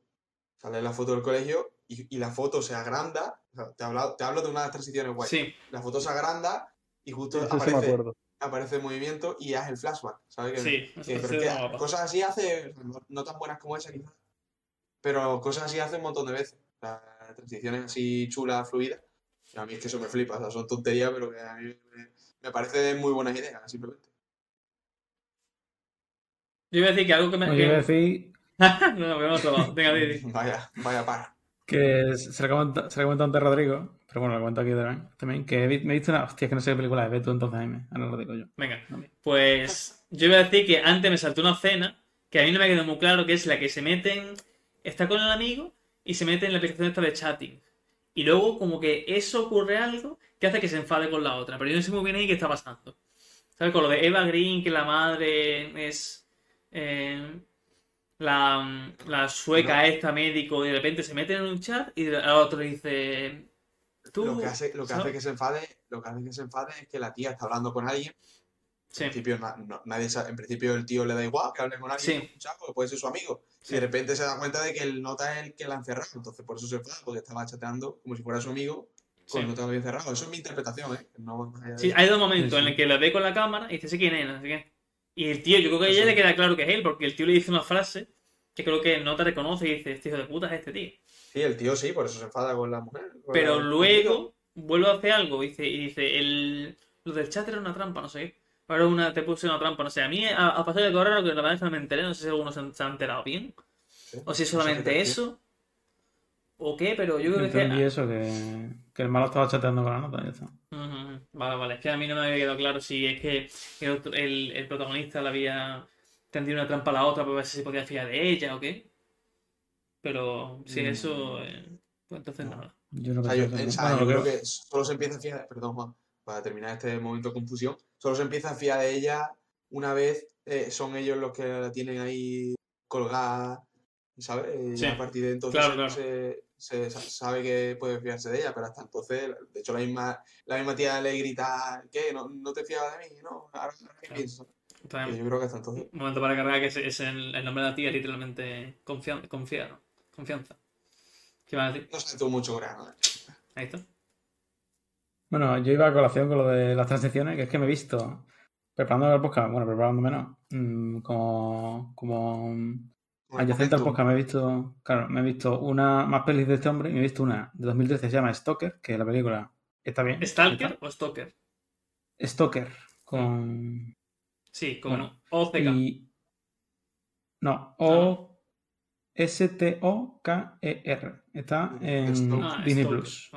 sale la foto del colegio y, y la foto se agranda. o sea, te, hablo, te hablo de unas transiciones guay. Sí, La foto se agranda y justo Eso aparece, aparece el movimiento y hace el flashback. ¿sabes? Que- sí. que- pero es que cosas así hace, no, no tan buenas como esa quizás, pero cosas así hace un montón de veces. O sea, transiciones así chulas, fluidas. A mí es que eso me flipa, o sea, son tonterías, pero que a mí me, me parece muy buenas ideas, simplemente. Yo iba a decir que algo que me. Iba a decir no, no, hemos probado. Venga, di. Vaya, vaya para. que se lo comenta, se lo comenta antes Rodrigo, pero bueno, lo comento aquí también, también que he me he visto una... Hostia, es que no sé qué película es, ve tú entonces, Jaime, ahora lo digo yo. Venga, pues yo iba a decir que antes me saltó una escena que a mí no me quedó muy claro, que es la que se meten, está con el amigo y se mete en la aplicación esta de chatting. Y luego como que eso ocurre algo que hace que se enfade con la otra, pero yo no sé muy bien ahí qué está pasando. ¿Sabes? Con lo de Eva Green, que la madre es eh, la, la sueca esta médico y de repente se meten en un chat y el otro dice... Tú, Lo que hace, lo que hace que se enfade, lo que hace que se enfade es que la tía está hablando con alguien. Sí. En principio, na- no- nadie en principio el tío le da igual que hable con alguien, Sí. un chapo, que puede ser su amigo. Sí. Y de repente se da cuenta de que el nota es el que la ha encerrado. Entonces por eso se enfada, porque estaba chateando como si fuera su amigo con Sí. el nota que había encerrado. Eso es mi interpretación, ¿eh? No de Sí, hay dos momentos Sí, sí. en el que lo ve con la cámara y dice, sé quién es, no sé qué. Y el tío, yo creo que a ella le queda claro que es él, porque el tío le dice una frase que creo que no te reconoce y dice, este hijo de puta es este tío. Sí, el tío sí, por eso se enfada con la mujer. con Pero el- luego vuelve a hacer algo y dice, y dice el, lo del chat era una trampa, no sé qué. Ahora una, te puse una trampa, no sé. A mí a, a pasar de correr lo que la verdad es que no me enteré, no sé si alguno se, se ha enterado bien. Sí. O si es No sé solamente eso. O qué, pero yo creo que... Entendí eso, que, que el malo estaba chateando con la nota, ya está. Ujú, Vale, vale. Es que a mí no me había quedado claro si es que el, el- el protagonista le había tendido una trampa a la otra para ver si se podía fiar de ella o qué. Pero si es eso, eh, pues entonces No. nada. Yo no O sea, yo, pensé eso, o ¿no? sea, Bueno, yo lo creo que solo se empieza a fiar, perdón Juan, para terminar este momento de confusión, solo se empieza a fiar de ella una vez eh, son ellos los que la tienen ahí colgada, ¿sabes? Eh, Sí, a partir de entonces claro, claro. Se, se sa- sabe que puede fiarse de ella, pero hasta entonces, de hecho la misma, la misma tía le grita, ¿qué? ¿No, no te fiabas de mí? ¿No? Ahora, qué Claro. yo creo que hasta entonces. un momento para cargar que es, es el, el nombre de la tía, literalmente confianza. Confía, ¿no? Confianza. ¿Qué vas a decir? No sé tú mucho coreano. ¿eh? Ahí está. Bueno, yo iba a colación con lo de las transiciones, que es que me he visto preparando el podcast, bueno, preparándome no, mm, como, como, el Adyacente al podcast me he visto, claro, me he visto una más pelis de este hombre y me he visto una de 2013 se llama Stalker, que la película está bien. ¿Stalker o Stalker? Stalker con Sí, con Bueno, OCK. y no, O S T O K E R. Está en. Ah, Disney Stalker. Plus.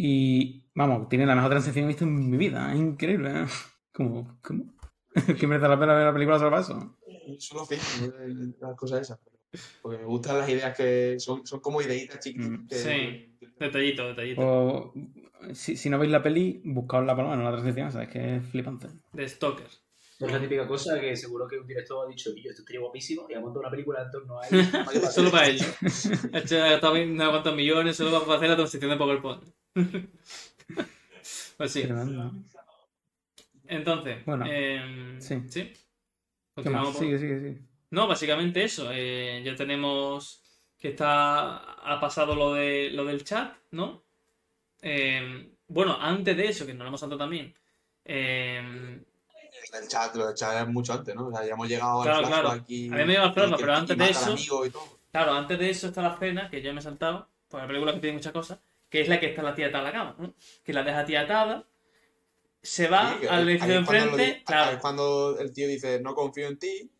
Y vamos, tiene la mejor transición que he visto en mi vida, es increíble. ¿eh? Como, ¿cómo? que merece la pena ver la película solo para eso. Solo fin, las cosas esas. Porque me gustan las ideas que son, son como ideitas chiquitas. Mm. que- Sí. Detallito, detallito. O, si, si no veis la peli, buscaosla por lo menos la transición, sabes que es flipante. De Stalker. Es la típica cosa que seguro que un director ha dicho, y yo esto estaría guapísimo, y ha montado una película en torno a él. Solo para ello. Ha hecho- gastado unos cuantos millones solo para hacer la transición de PowerPoint. pues sí. Entonces, Bueno, em, sí. ¿sí? ¿Qué Continuamos más? por- Sigue, sigue, sigue. No, básicamente eso. eh, ya tenemos que está ha pasado lo de lo del chat, ¿no? Eh, bueno, antes de eso, que nos lo hemos saltado también. eh, El chat, lo del chat es mucho antes, ¿no? O sea, ya hemos llegado Claro, al claro. y- A mí me el flashback, que- pero antes de al eso- claro, antes de eso está la cena, que yo me he saltado, por la película que tiene muchas cosas, que es la que está la tía atada a la cama, ¿no? Que la deja tía atada, se va Sí, al edificio de enfrente, claro, Es cuando el tío dice, no confío en ti,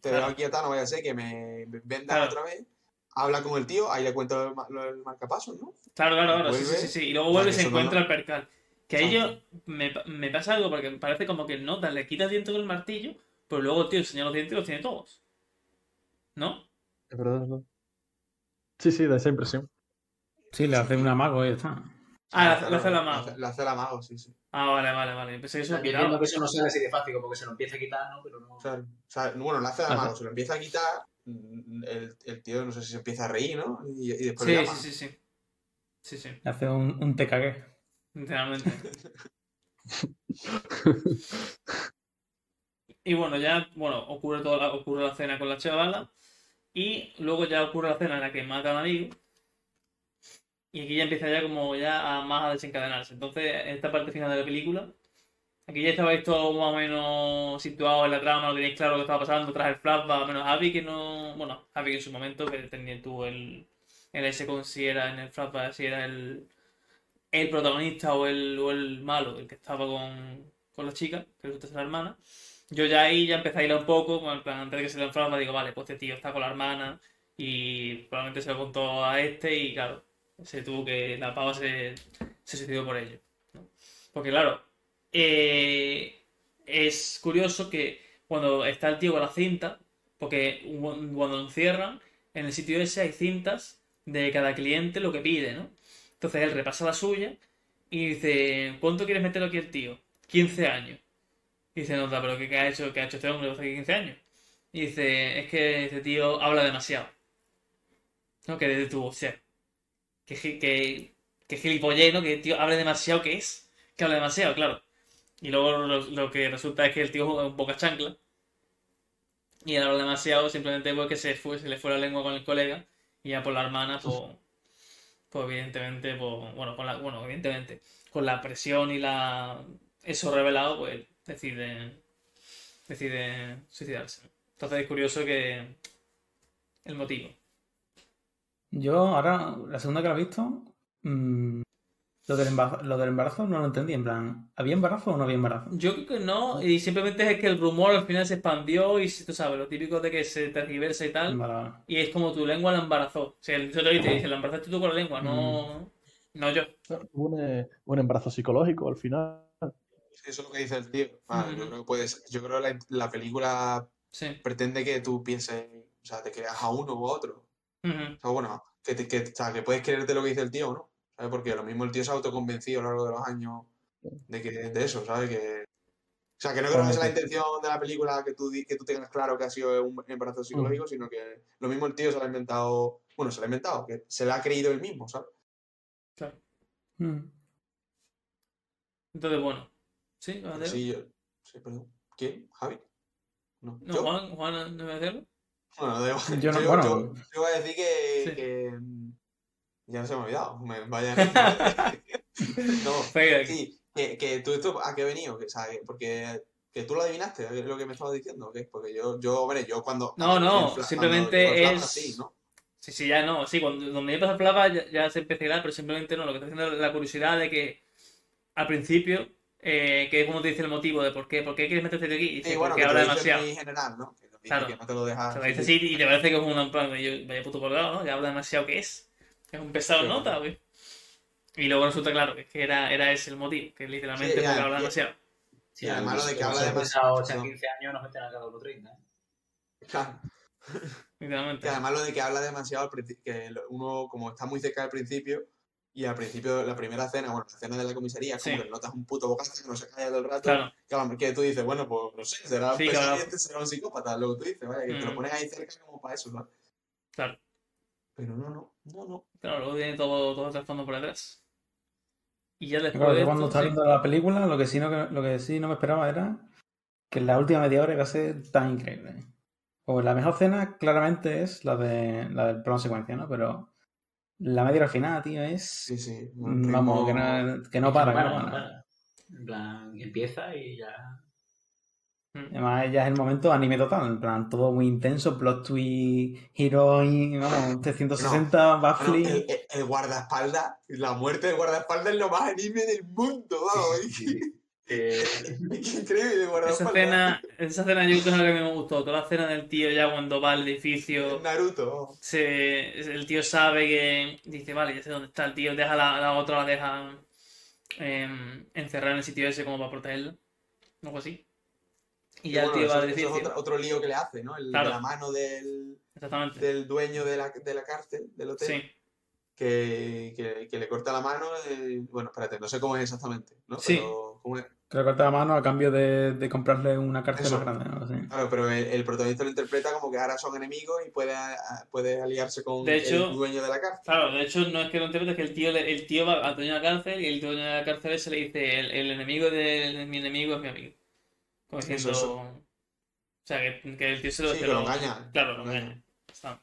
te Claro. veo aquí atado, no vaya a ser que me vendan Claro. otra vez. Habla con el tío, ahí le cuento lo del marcapasos, ¿no? Claro, claro, claro, sí, sí, sí. Y luego vuelve y se no encuentra lo- el percal. Que Exacto. yo me, me pasa algo porque me parece como que el nota le quita el diente con el martillo, pero luego el tío enseña los dientes y los tiene todos. ¿No? Es verdad, verdad. Sí, sí, da esa impresión. Sí, le hace un amago y está. Ah, Sí, le hace la mano. Le hace- le hace la mago, sí, sí. Ah, vale, vale, vale. Pensé que eso que eso no sale así de fácil, como que se lo empieza a quitar, ¿no? Pero no... O sea, o sea, bueno, le hace la Ajá. mano, se lo empieza a quitar, mm, el, el tío no sé si se empieza a reír, ¿no? Y, y después Sí, le llama. sí, sí, sí. Sí, sí, Le hace un, un te literalmente. Y bueno, ya, bueno, ocurre toda la, ocurre la cena con la chavala. Y luego ya ocurre la cena en la que mata a amigo. Y aquí ya empieza ya como ya a más a desencadenarse. Entonces, en esta parte final de la película, aquí ya estabais todos más o menos situados en la trama, no tenéis claro lo que estaba pasando tras el flashback, menos Javi que no. Bueno, Javi que en su momento, que tenía tú el. El ese con si era en el flashback, si era el. El protagonista o el, o el malo, el que estaba con, con la chica, que resulta ser la hermana. Yo ya ahí ya empecé a ir un poco, plan, antes de que se le enframa, digo, vale, pues este tío está con la hermana y probablemente se lo contó a este y claro, se tuvo que, la pava se, se suicidó por ello. Porque claro, eh, es curioso que cuando está el tío con la cinta, porque cu- cuando encierran, en el sitio ese hay cintas de cada cliente lo que pide, ¿no? Entonces él repasa la suya y dice, ¿cuánto quieres meterlo aquí el tío? 15 años. Y dice, no, pero ¿qué, ha hecho, qué ha hecho este hombre hace 15 años? Y dice, es que este tío habla demasiado. No, que desde tu, que, que, que gilipollez, ¿no? Que el tío hable demasiado, ¿qué es? Que habla demasiado, claro. Y luego lo, que resulta es que el tío es un poca chancla. Y él habla demasiado simplemente porque se, fue, se le fue la lengua con el colega. Y ya por la hermana, pues, pues evidentemente, pues, bueno, con la, bueno, evidentemente, con la presión y la eso revelado, pues decide, decide suicidarse. Entonces es curioso que el motivo. Yo ahora, la segunda que la he visto, mm, lo, del embarazo, lo del embarazo no lo entendí. En plan, ¿había embarazo o no había embarazo? Yo creo que no, y simplemente es que el rumor al final se expandió y tú sabes, lo típico de que se tergiversa y tal, Vale, y es como tu lengua la embarazó. O sea, el te dice, la embarazaste tú con la lengua, no, no yo. Un, eh, un embarazo psicológico al final. Sí, Eso es lo que dice el tío. Yo creo que puedes, yo creo que la, la película Sí. pretende que tú pienses, o sea, te creas a uno u a otro. O sea, bueno, que, te- que, o sea, que puedes creerte lo que dice el tío, ¿no? ¿Sabes? Porque lo mismo el tío se ha autoconvencido a lo largo de los años de, que, de eso, ¿sabes? Que, o sea, que no creo que sea la intención de la película que tú, que tú tengas claro que ha sido un embarazo psicológico, sino que lo mismo el tío se lo ha inventado, bueno, se lo ha inventado, que se lo ha creído él mismo, ¿sabes? Claro. Mm. Entonces, bueno. ¿Sí? ¿Vas a hacerlo? Sí, yo, sí, perdón. ¿Quién? ¿Javi? No, No, ¿yo? Juan, Juan, ¿no va a hacerlo? Bueno, da igual. Yo no- yo, bueno. yo- yo voy a decir que, Sí. que, mm, ya no se me ha olvidado. Me, vaya. no, sí, que, que tú esto a qué he venido, que, o sea, porque que tú lo adivinaste, es lo que me estabas diciendo, ¿ok? Porque yo, yo, hombre, yo cuando. No, cuando no, flash- simplemente cuando es- flash, sí, ¿no? Sí, sí, ya no. Sí, cuando donde ya pasa Flava ya, ya se empieza a hilar, pero simplemente no. Lo que está haciendo es la curiosidad de que al principio, eh, que es como te dice el motivo de por qué, por qué quieres meterte aquí. Y dice, Sí, bueno, porque dice demasiado. muy general, ¿no? Que, Claro. que no te lo deja. Se lo dice así y te parece que es un plan, vaya vaya puto colgado, ¿no? Que habla demasiado que es. Es un pesado Sí, nota, güey. Y luego resulta claro que es que era, era ese el motivo, que literalmente Sí, ya, porque habla demasiado. Sí, Y además lo de que habla de de pasado más- 15 años nos meten a cada uno 30. ¿eh? Claro. Literalmente. Que además lo de que habla demasiado que uno como está muy cerca del principio y al principio la primera cena, bueno, la cena de la comisaría, como Sí. que notas un puto bocazo que no se calla todo el rato. Claro. Que, a lo- que tú dices, bueno, pues no sé, será un Sí, claro. será un psicópata, lo que tú dices, vaya, que te lo Mm. pones ahí cerca como para eso, ¿no? Claro. Pero no, no, no, no. Claro, luego tiene todo, todo el trasfondo por detrás. Y ya después Claro, de yo cuando estaba sí. viendo la película, lo que sí no, lo que sí no me esperaba era que la última media hora iba a ser tan increíble. Pues la mejor cena claramente es la de la del plano secuencia, ¿no? Pero la media hora final, tío, es. Sí, sí. Vamos, que no, que no para, que no para. En plan, empieza y ya. Además, ya es el momento anime total, en plan, todo muy intenso, plot twist, heroine, vamos, 360, Bueno, baffling. el, el- el guardaespaldas, la muerte del guardaespaldas es lo más anime del mundo, vamos. Eh, Es increíble el Esa guardaespaldas. escena, esa escena yo creo que es la que me gustó. Toda la escena del tío ya cuando va al edificio, Naruto. se, el tío sabe que dice, vale, ya sé dónde está el tío, deja la, la otra, la deja em, encerrada en el sitio ese como para protegerla. Algo así. Y ya el bueno, tío va al eso es otro, otro lío que le hace, ¿no? El Claro. de la mano del, Exactamente. del dueño de la, de la cárcel, del hotel, Sí. que, que, que le corta la mano. eh, bueno, espérate, no sé cómo es exactamente, ¿no? Sí. Pero, ¿cómo es? Que le corta la mano a cambio de, de comprarle una cárcel Eso. más grande, ¿no? Claro, pero el, el protagonista lo interpreta como que ahora son enemigos y puede, a- puede aliarse con De hecho- el dueño de la cárcel. Claro, de hecho no es que no entiendas que el tío, le- el tío va al dueño de la cárcel y el dueño de la cárcel ese le dice el, el enemigo de, de mi enemigo es mi amigo. Como diciendo... eso. O sea, que, que el tío se lo... Sí, se que lo engaña. Claro, lo engaña. engaña. Está.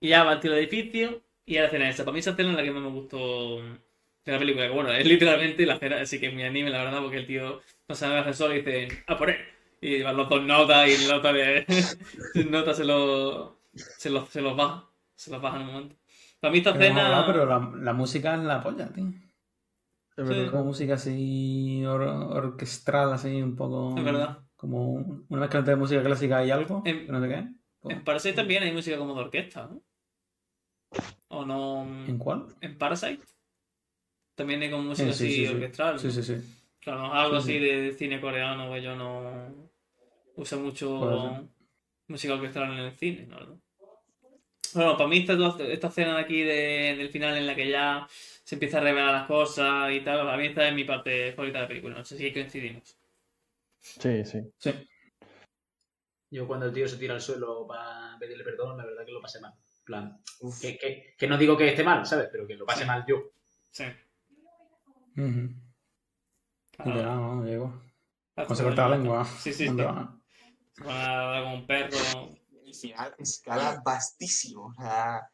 Y ya va al tío del edificio y a la escena esa. Para mí esa escena es la que más me gustó de la película. Que bueno, es literalmente la escena, así que es muy anime, la verdad, porque el tío no sale al ascensor y dice, a por él. Y van los dos notas y la nota de nota se los se los, se los baja. Se los baja en un momento. Para mí esta hemos escena... hablado, pero la, la música es la polla, tío. Es Sí. Como música así or- orquestral, así un poco. Es verdad. Como una mezcla entre música clásica y algo. En- no sé qué. Pues, En Parasite también hay música como de orquesta, ¿no? ¿O no? ¿En cuál? En Parasite también hay como música Sí, sí, así sí, sí. orquestral. Sí, sí, sí. Claro, no algo Sí, así sí. de cine coreano que yo no uso mucho música orquestral en el cine, verdad. Bueno, para mí esta, esta escena de aquí de- del final en la que ya se empieza a revelar las cosas y tal, a mí esta es mi parte favorita de la película, no sé si coincidimos. Sí, sí. Sí. Yo cuando el tío se tira al suelo para pedirle perdón, la verdad que lo pasé mal. En plan, que, que, que no digo que esté mal, ¿sabes? Pero que lo pase mal yo. Sí. Literal, ¿no? Se corta la lengua. Sí, sí, ¿Dónde sí. va? Se pone a hablar con un perro. El final escala vastísimo. O sea,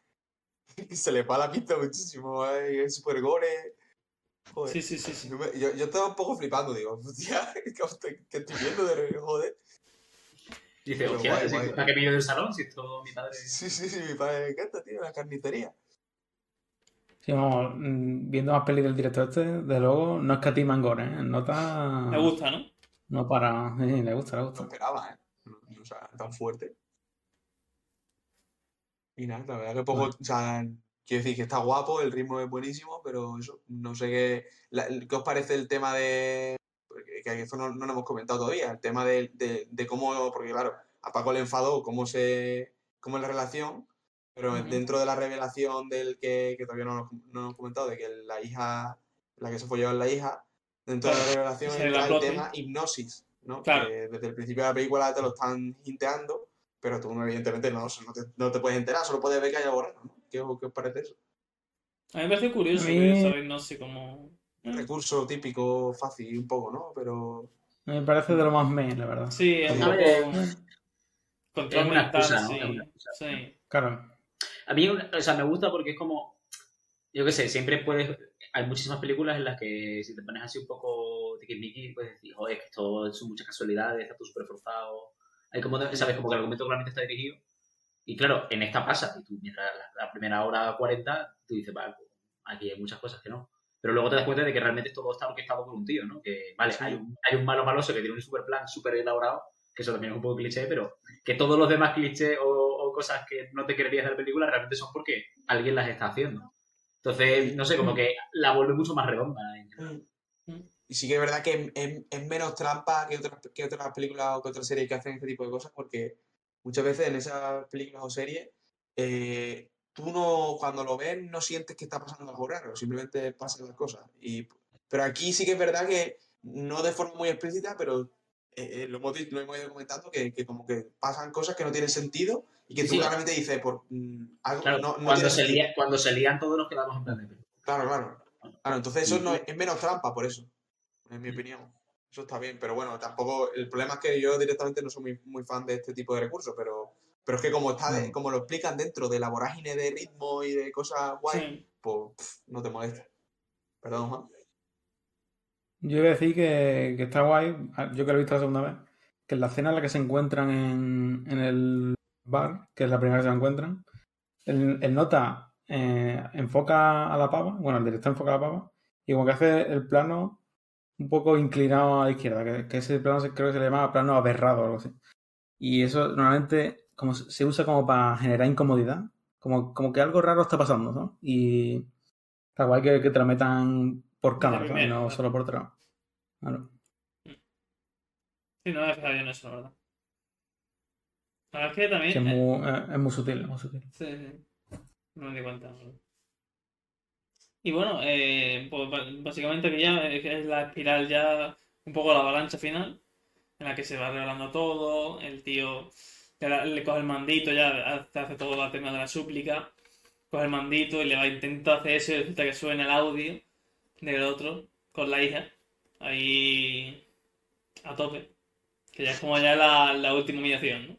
se le va la pinta muchísimo. ¿eh? Es súper gore. Joder. Sí, sí, sí, sí. Yo, me- yo, yo estaba un poco flipando, digo, hostia, ¿qué estoy, viendo de joder? Dice, hostia, guay, si- guay. ¿para qué pillo del salón? Si esto mi padre. Sí, sí, sí, mi padre me encanta, tío, la carnicería. Sí, vamos, mm, viendo más pelis del director este, de luego, no escatiman gore, ¿eh? Nota. Me gusta, ¿no? No para. Sí, le gusta, le No gusta. esperaba, ¿eh? No- no, O sea, tan fuerte. Y nada, la verdad que poco, o sea, quiero decir que está guapo, el ritmo es buenísimo, pero eso, no sé qué, la- ¿qué os parece el tema de, que eso no, no lo hemos comentado todavía, el tema de, de, de cómo, porque claro, a Paco le enfadó cómo se, cómo es la relación, pero Ujú. dentro de la revelación del que, que todavía no, no hemos comentado, de que la hija, la que se folló es la hija, dentro de la Claro, revelación entra el tema hipnosis, ¿no? Claro. Que desde el principio de la película te lo están hinteando, pero tú evidentemente no, no, te, no te puedes enterar, solo puedes ver que haya borrado, ¿no? ¿Qué, os- qué os parece eso? A mí me parece curioso mí- que no sé cómo. Recurso típico, fácil, un poco, ¿no? Pero Me parece de lo más me, la verdad. Sí, es un poco. Control es una mental, excusa, ¿no? sí. Es una excusa. Sí. Claro. A mí, o sea, me gusta porque es como. Yo qué sé, siempre puedes. Hay muchísimas películas en las que si te pones así un poco Mickey, puedes decir, joder, que esto son muchas casualidades, está todo súper forzado. Hay como, sabes, como que el argumento claramente está dirigido. Y claro, en esta pasa, y tú mientras la, la primera hora 40, tú dices, vale, pues, aquí hay muchas cosas que no. Pero luego te das cuenta de que realmente todo está orquestado por un tío, ¿no? Que, vale, hay, un, hay un malo maloso que tiene un super plan súper elaborado, que eso también es un poco cliché, pero que todos los demás clichés o, o cosas que no te quererías de la película realmente son porque alguien las está haciendo. Entonces, no sé, como que la vuelve mucho más redonda. Y sí que es verdad que es, es menos trampa que otras, que otras películas o que otras series que hacen este tipo de cosas, porque muchas veces en esas películas o series, eh, tú no, cuando lo ves, no sientes que está pasando algo raro, simplemente pasan las cosas. Y, pero aquí sí que es verdad que, no de forma muy explícita, pero eh, eh, lo, hemos, lo hemos ido comentando, que, que, como que pasan cosas que no tienen sentido y que tú Sí. claramente dices, por mm, algo Claro, no, no cuando, se lía- cuando se lían todos nos quedamos en plan de... Claro, claro. Claro, entonces eso no es menos trampa por eso, en mi opinión. Eso está bien, pero bueno, tampoco. El problema es que yo directamente no soy muy, muy fan de este tipo de recursos, pero, pero es que como está de- como lo explican dentro de la vorágine de ritmo y de cosas guay, Sí. pues pff, no te molesta. Perdón, Juan. Yo iba a decir que, que está guay, yo que lo he visto la segunda vez, que en la escena en la que se encuentran en, en el bar, que es la primera que se encuentran, el, el nota eh, enfoca a la pava, bueno, el director enfoca a la pava, y como que hace el plano un poco inclinado a la izquierda, que, que ese plano se- creo que se le llama plano aberrado o algo así. Y eso normalmente como se usa como para generar incomodidad, como, como que algo raro está pasando, ¿no? Y está guay que, que te lo metan por cámara, ¿sabes? primero, no solo por detrás. Claro. Sí, no me he fijado en eso, la verdad. La verdad es que también. Que es eh, muy, eh, es muy sutil, es muy sutil. Sí, sí. No me di cuenta. verdad. Y bueno, eh, pues básicamente que ya es es la espiral ya, un poco la avalancha final, en la que se va revelando todo, el tío le, coge el mandito, ya hace, hace todo el tema de la súplica, coge el mandito y le va a hacer eso y resulta que suena el audio del otro con la hija, ahí a tope, que ya es como ya la, la última humillación, ¿no?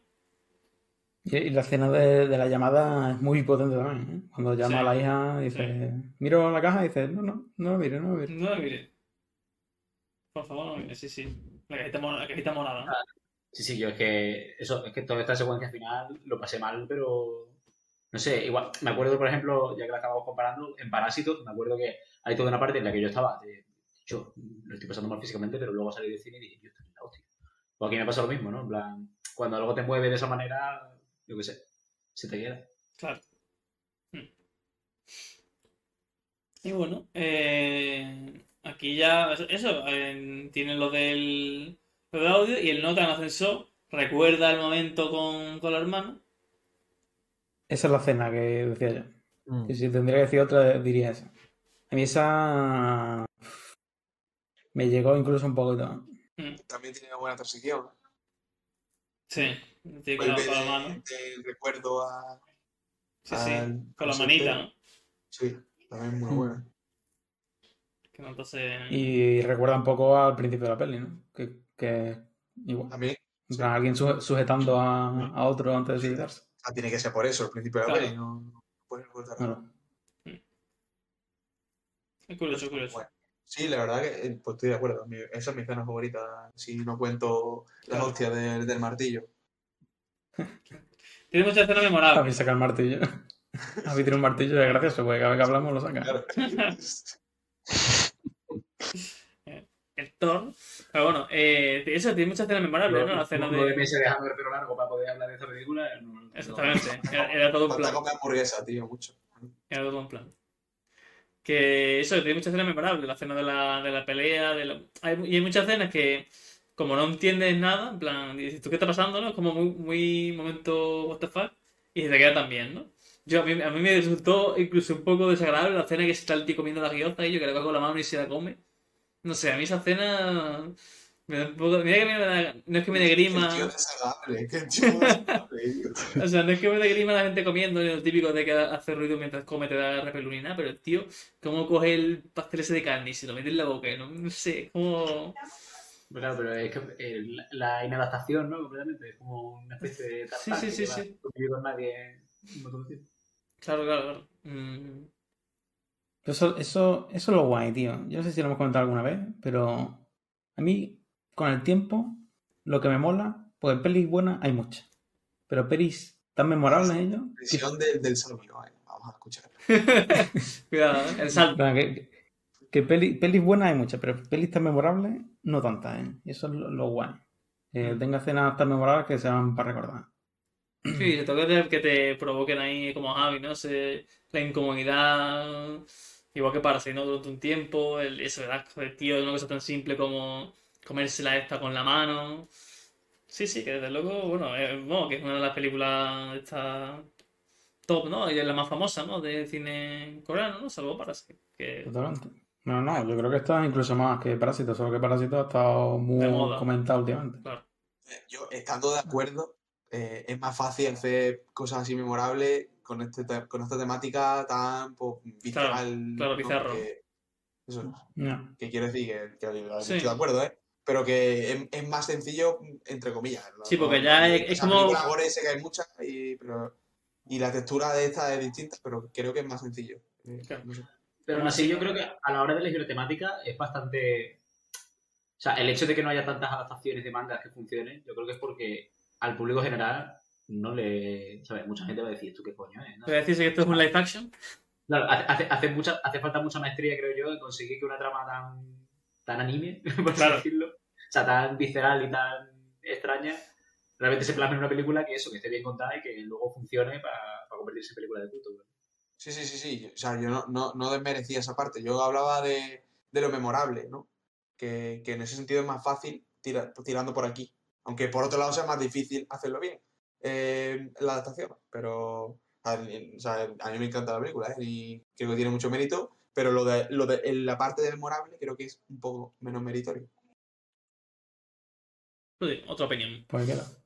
Y, la escena de, de la llamada es muy potente también, ¿eh? Cuando llama Sí. a la hija, dice, miro la caja y dice, no, no, no lo mire, no lo mire. No me mire. Por favor, no me mire, sí, sí. La cajita, mora- la cajita morada. ¿no? Sí, sí, yo es que eso, es que toda esta secuencia final lo pasé mal, pero no sé, igual, me acuerdo, por ejemplo, ya que la estábamos comparando, en Parásitos, me acuerdo que hay toda una parte en la que yo estaba, de, yo lo estoy pasando mal físicamente, pero luego salí del cine y dije, yo estoy en la hostia. O aquí me pasa lo mismo, ¿no? En plan, cuando algo te mueve de esa manera, yo qué sé, se te queda. Claro. Hmm. Y bueno, eh, aquí ya, eso, eh, tiene lo del, lo del audio y el nota en el ascensor recuerda el momento con, con la hermana. Esa es la escena que decía yo. Mm. Y si tendría que decir otra, diría esa. A mí esa me llegó incluso un poquito. También tiene una buena transición. Sí, tiene con la, Vuelve con la de- mano. recuerdo a. Sí, sí, al- con la manita. ¿no? Sí, también muy Mm. buena. Que nota se... Y recuerda un poco al principio de la peli, ¿no? Que, que igual. También. Alguien su- sujetando a, a otro antes de suicidarse. Sea, tiene que ser por eso, el principio de la Claro. peli. No, no puedes recordar Claro. Es curioso, es curioso. Bueno, sí, la verdad que eh, pues estoy de acuerdo. Esa es mi escena favorita, si no cuento las Claro. hostias del, del martillo. Tiene muchas escenas A memorables. mí saca el martillo. A mí tiene un martillo, es gracioso, porque cada vez que hablamos lo saca. Claro. El Thor. Pero bueno, eh, eso tiene muchas escenas memorables, ¿no? La escena Nueve de. meses dejando el pelo largo para poder hablar de esta película. no- no- Exactamente. Era, era todo un plan. comer hamburguesa, tío, mucho. Era todo un plan. Que eso, tiene muchas escenas memorables. La escena de la, de la pelea. De la- hay, y hay muchas escenas que, como no entiendes nada, en plan, dices, ¿tú qué está pasando? ¿no? Es como muy, muy momento what the fuck. Y se te queda también, ¿no? Yo, a, mí, a mí me resultó incluso un poco desagradable la escena que está el tío comiendo la guioza y yo que le cojo la mano y se la come. No sé, a mí esa escena. Me da un poco. Mira que me da- no es que me dé grima. O sea, no es que me dé grima la gente comiendo, lo típico de que hace ruido mientras come te da repelunina, pero el tío, cómo coge el pastel ese de carne y se lo mete en la boca, no, no sé, como... Claro, pero es que eh, la, la inadaptación, ¿no? Completamente. Es como una especie de Sí, tartán sí, que sí, sí. convivir con nadie un. Claro, claro, claro. Mm, Eso, eso, eso es lo guay, tío. Yo no sé si lo hemos comentado alguna vez, pero A mí, con el tiempo, lo que me mola, porque pelis buenas hay muchas. Pero pelis tan memorables ellos. que- del, del eh, Vamos a escuchar. Cuidado, ¿eh? el salto. Bueno, que, que peli- pelis buenas hay muchas, pero pelis tan memorables no tantas, ¿eh? Y eso es lo, lo guay. Que tenga escenas tan memorables que sean para recordar. Sí, se toca que te provoquen ahí como Javi, ¿no? Se- la incomodidad, igual que para ¿no? Durante un tiempo, el, eso, el asco del tío de una cosa tan simple como comérsela esta con la mano. Sí, sí, que desde luego, bueno, eh, bueno, que es una de las películas esta top, ¿no? Y es la más famosa, ¿no? De cine coreano, ¿no? Salvo para que Totalmente. No, no, yo creo que esta es incluso más que Parásito, solo que Parásito ha estado muy comentado últimamente. claro. Eh, Yo, estando de acuerdo, eh, es más fácil hacer cosas así memorables con, este, te- con esta temática tan pues, visceral. claro, bizarro. Que- eso, No. que quiero decir que, que Sí. estoy de acuerdo, ¿eh? Pero que es, es más sencillo, entre comillas. ¿no? Sí, porque ya es- es como- sé que hay muchas, y, pero, y la textura de esta es distinta, pero creo que es más sencillo. Eh, Claro. no sé. Pero aún así, yo creo que a la hora de elegir temática es bastante. O sea, el hecho de que no haya tantas adaptaciones de mangas que funcionen, yo creo que es porque al público general no le. ¿sabes? Mucha gente va a decir, ¿tú qué coño es? no? ¿Puedes decirse que esto es un live action? Claro, hace, hace, mucha, hace falta mucha maestría, creo yo, en conseguir que una trama tan, tan anime, por así decirlo, o sea, tan visceral y tan extraña, realmente se plasme en una película que eso, que esté bien contada y que luego funcione para, para convertirse en película de culto. güey. Sí, sí, sí, sí. O sea, yo no, no, no desmerecía esa parte. Yo hablaba de, de lo memorable, ¿no? Que, que en ese sentido es más fácil tira- tirando por aquí. Aunque por otro lado sea más difícil hacerlo bien. eh, la adaptación. Pero a, mí- o sea, a mí me encanta la película, ¿eh? Y creo que tiene mucho mérito. Pero lo de, lo de en la parte de memorable creo que es un poco menos meritorio. Sí, otra opinión. Pues queda.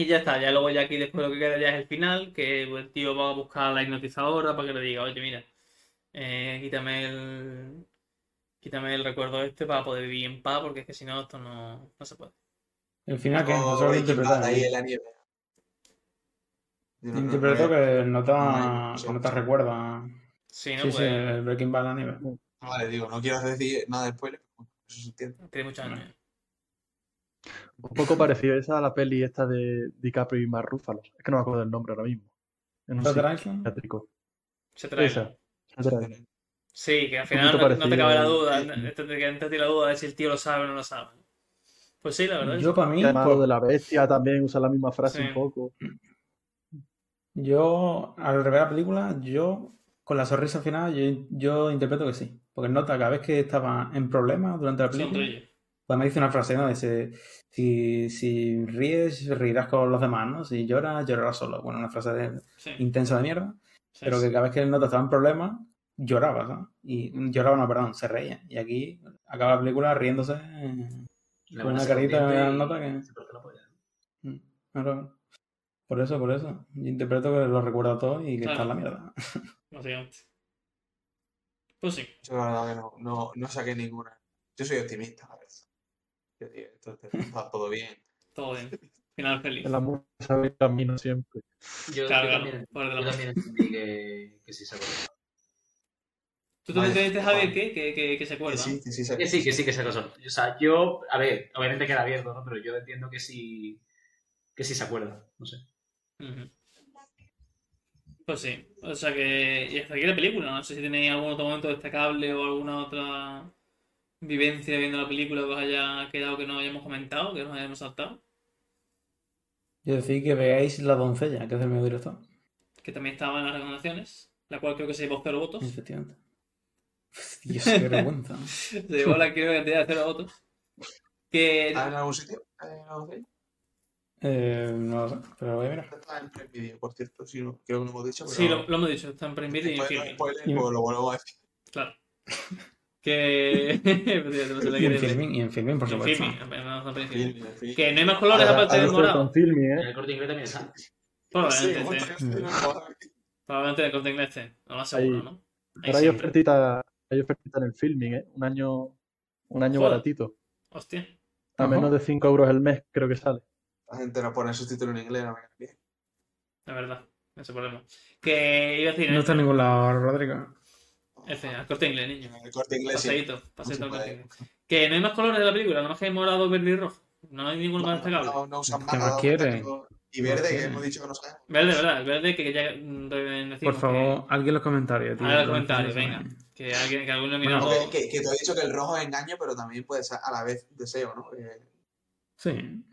Y ya está, ya luego ya aquí después lo que queda ya es el final, que el tío va a buscar a la hipnotizadora para que le diga, oye, mira, eh, quítame el quítame el recuerdo este para poder vivir en paz, porque es que si no esto no, no se puede. El final que no Breaking interpretar. Ahí en la nieve. No- no- Interpreto no- que no te, no, no te recuerda. Sí, no Sí, el Breaking Bad a nivel. no, Vale, digo, no quiero decir nada de spoiler, pero bueno, eso se entiende. Tiene muchos años. Un poco parecido esa a la peli esta de DiCaprio y Mark Ruffalo. Es que no me acuerdo del nombre ahora mismo. En un psiquiátrico. Se trae. Esa. Shutter Island. Sí, que al final no, no te cabe la duda, te, te, te- te la duda de si el tío lo sabe o no lo sabe. Pues sí, la verdad. Yo, para mí, por- lo de la bestia también usa la misma frase Sí. un poco. yo, al rever la película, yo, con la sonrisa final, yo, yo interpreto que sí. Porque nota cada vez que estaba en problemas durante la película, sonríe. Pues me dice una frase, ¿no? Dice, si, si ríes, reirás con los demás, ¿no? Si lloras, llorarás solo. Bueno, una frase de- Sí, intensa de mierda. sí, Pero sí. que cada vez que el nota estaba en problemas, lloraba, ¿sabes? Y lloraba, no, perdón, se reía. Y aquí acaba la película riéndose. eh, la Con una carita y nota que- mm, claro. Por eso, por eso. Yo interpreto que lo recuerda todo y que Claro. está en la mierda. Básicamente. Pues sí. Yo la verdad que no, no, no saqué ninguna. Yo soy optimista, a ver. Yo digo, entonces está todo bien. Todo bien. Final feliz. El amor sabe el camino siempre. Yo, Claro, yo claro, también, por el yo amor. también entendí que, que sí se acuerda. ¿Tú también te dices, Javier, que, que, que, que se Que acuerda? sí, que sí, se- Que sí, que sí, que se acordó. O sea, yo, a ver, obviamente queda abierto, ¿no? Pero yo entiendo que sí, que sí se acuerda, no sé. Pues sí. O sea que. Y hasta aquí la película. No sé si tenéis algún otro momento destacable o alguna otra vivencia viendo la película que os haya quedado que no hayamos comentado, que nos hayamos saltado. Yo decir que veáis La doncella, que es del medio director. Que también estaba en las recomendaciones. La cual creo que se llevó cero votos. Efectivamente. Dios, qué vergüenza. Se llevó la creo, cantidad de cero votos. Que. ¿Está en algún sitio? ¿En algún sitio? Eh, no lo sé, pero lo voy a mirar. Está en Prime Video, por cierto. Sí, no, creo que lo hemos dicho. Pero Sí, lo, lo hemos dicho. Está en Prime Video y en Filmin. spoiler, Y- pues lo volvemos a decir. Claro. Que. no Y en decir. Filmin, y en Filmin, por En supuesto. No en Filmin. Film, en fin. Que no hay más colores Ahora- aparte del morado. Filmi, En ¿eh? el corte inglés también está. Sí, Probablemente, ¿cuánto sí. No, Probablemente de corte inglés esté. No lo aseguro, Ahí. ¿no? Ahora hay sí. ofertita, hay ofertita en el filming, ¿eh? Un año, un año Joder. baratito. Hostia. A Ajá. menos de 5 euros el mes, creo que sale. La gente no pone subtítulos en inglés, no me bien. La verdad. Ese problema. Que iba a decir. No está en ningún lado, Rodrigo. F, al corte inglés, niño. En el corte inglés sí. Paseíto, paseíto se al corte inglés. Que no hay más colores de la película, nada más que hay morado, verde y rojo. No hay ninguno más destacable. No, no usan ¿Qué más quiere? Y verde, que hemos dicho que no sabemos. Verde, ¿verdad? El verde que ya decir. Por favor, alguien en los comentarios. tío. Haga los comentarios, venga. Que alguien, que algún Bueno, nominado. Que, que te he dicho que el rojo es engaño, pero también puede ser a la vez deseo, ¿no? Eh, Sí,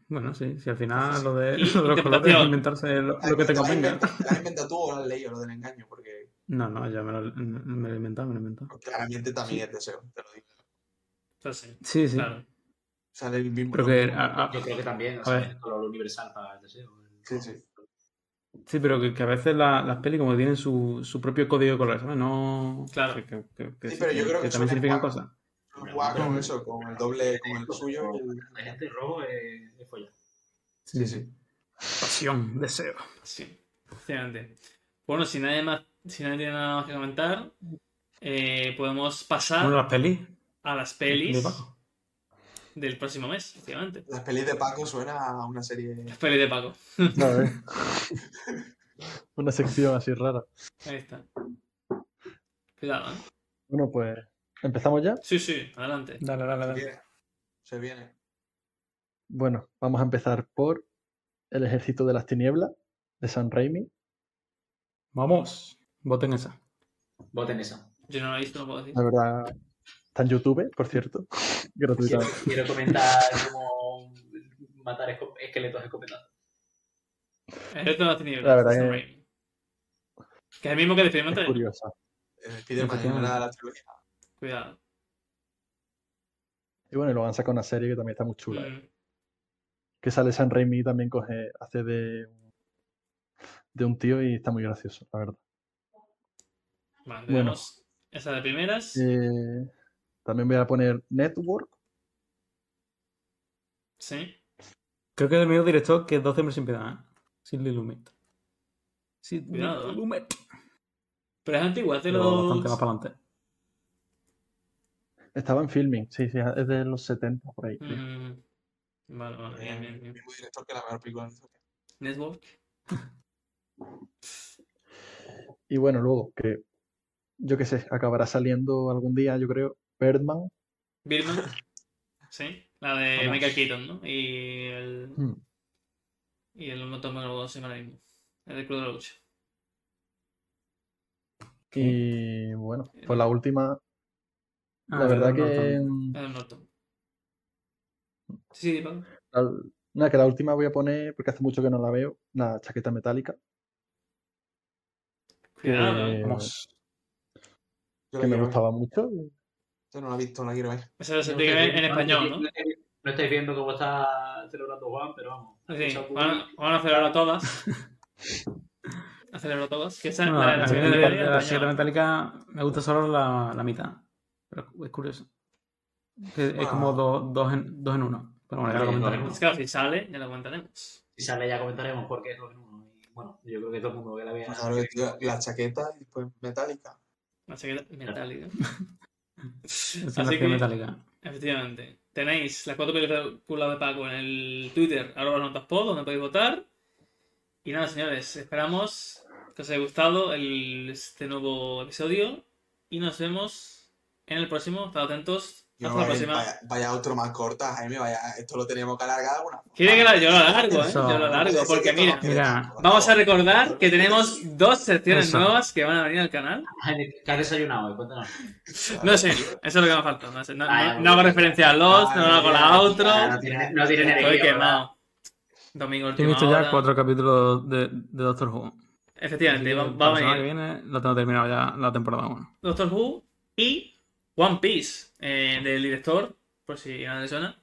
bueno, sí. Si al final lo de, lo de los colores es inventarse lo, ¿te lo que te convenga. inventado- ¿Te lo has inventado tú o lo has leído lo del engaño? Porque No, no, ya me lo, me lo he inventado, me lo he inventado. claramente también es deseo, te lo digo. Entonces, Sí, sí. claro. Sale el mismo. Pero que, a- a- Yo creo que también, o A sea, ver. el color universal para el deseo. Sí, sí. sí, pero que, que a veces la- las pelis como tienen su, su propio código de colores, ¿sabes? No... Claro. Que, que- que- que Sí, pero yo creo que también significan cosas. Juega con eso, con el doble, con el suyo. La gente rojo es, es follar. Sí, sí. Pasión, deseo. Sí, efectivamente. Bueno, si nadie más, si nadie tiene nada más que comentar, eh, podemos pasar Bueno, las pelis. a las de pelis Paco. del próximo mes, efectivamente. Las pelis de Paco suena a una serie. Las pelis de Paco. Ver. Una sección así rara. Ahí está. Cuidado, ¿eh? Bueno, pues empezamos ya. Sí, sí, adelante. Dale, dale, Se dale. viene. Se viene. Bueno, vamos a empezar por El Ejército de las Tinieblas de San Raimi. Vamos. Voten esa. Voten esa. Yo no lo he visto, no puedo decir. La verdad, está en YouTube, por cierto. Quiero, Gratuitamente. quiero comentar cómo matar esqueletos escopetazos. El reto de las tinieblas. La verdad Sam que- es el mismo que de Experimento. Es curiosa. El Spider-Man en una de las trilogías. Cuidado. Y bueno, y luego han sacado una serie que también está muy chula. ¿eh? Mm, Que sale San Raimi también coge, hace de, de un tío y está muy gracioso, la verdad. Vale, Bueno. esa de primeras. Eh, también voy a poner Network. Sí. Creo que es del mismo director que 12 hombres sin piedad. ¿eh? Sidney Lumet. Sidney Cuidado, ¿eh? Lumet. Pero es antigua, es de Pero los. bastante más para adelante. Estaba en filming, sí, sí, es de los 70 por ahí. Mm, Vale, vale, bien, bien, El bien. mismo director que la mejor película. Network. Y bueno, luego, que yo qué sé, acabará saliendo algún día, yo creo, Birdman. Birdman. Sí. La de. Michael Keaton, ¿no? Y el. Hmm. Y el montón me lo ahora mismo. El de Club de la Lucha. Y bueno, pues la última, Ah, la verdad que, Norton. El Norton. Sí, sí, la, nada, que la última voy a poner, porque hace mucho que no la veo, la chaqueta metálica. Cuidado, ¿eh? que, Vamos. Yo que me ver. gustaba mucho. Yo no la he visto, la quiero ver. Esa se No en español, ¿no? No estáis, no viendo cómo está celebrando Juan, pero vamos. Sí, Escucha un van, a celebrar todas. A celebrar todas. Que esa Bueno, la, la, la metálica me gusta solo la, la mitad. Pero es curioso. Que Es como dos, dos, en, dos en uno. Pero bueno, ya lo Sí, comentaremos. Es que claro, si sale, ya lo comentaremos. Si sale ya comentaremos por qué es dos en uno. Y bueno, yo creo que todo el mundo que la vea. Pues tío, la chaqueta y después metálica. Chaqueta metálica. Así una que- metálica. Efectivamente. Tenéis las cuatro películas de Paco en el Twitter, arroba notaspod, donde podéis votar. Y nada, señores, esperamos que os haya gustado el- este nuevo episodio. Y nos vemos en el próximo. Estad atentos. Yo, Hasta la próxima. vaya, vaya otro más corta, Jaime, vaya, esto lo teníamos que alargar alguna. Quiere que la- yo lo alargo, ¿eh? Yo lo alargo, porque mira, vamos a recordar que tenemos dos secciones Eso. nuevas que van a venir al canal. Jaime, ¿Qué has desayunado hoy? Cuéntanos. No sé, eso es lo que me falta. No, sé, no, Ah, no- no hago referencia a los, no hago la outro. Ah, no tiene, no tiene Estoy quemado. Domingo He última visto ya hora. cuatro capítulos de, de Doctor Who. Efectivamente, va, la va a semana que venir viene lo tengo terminado ya la temporada 1. Doctor Who y One Piece eh, del director, por si nadie le suena.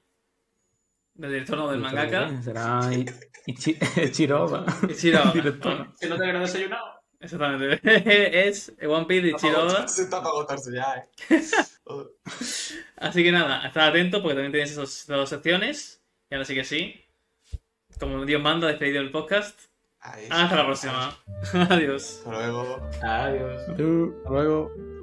Del director, no del mangaka. Será Ichi- Ichiroba. Ichiro. Director. Bueno, ¿Que no te habrás desayunado? exactamente. es One Piece de Está para Ichiro. agotarse, está para agotarse ya, eh. Así que nada, estad atentos porque también tenéis esas dos secciones. Y ahora sí que sí. Como Dios manda, despedido el podcast. Ahí. Hasta la próxima. Adiós. Hasta luego. Adiós. Adiós. Hasta luego.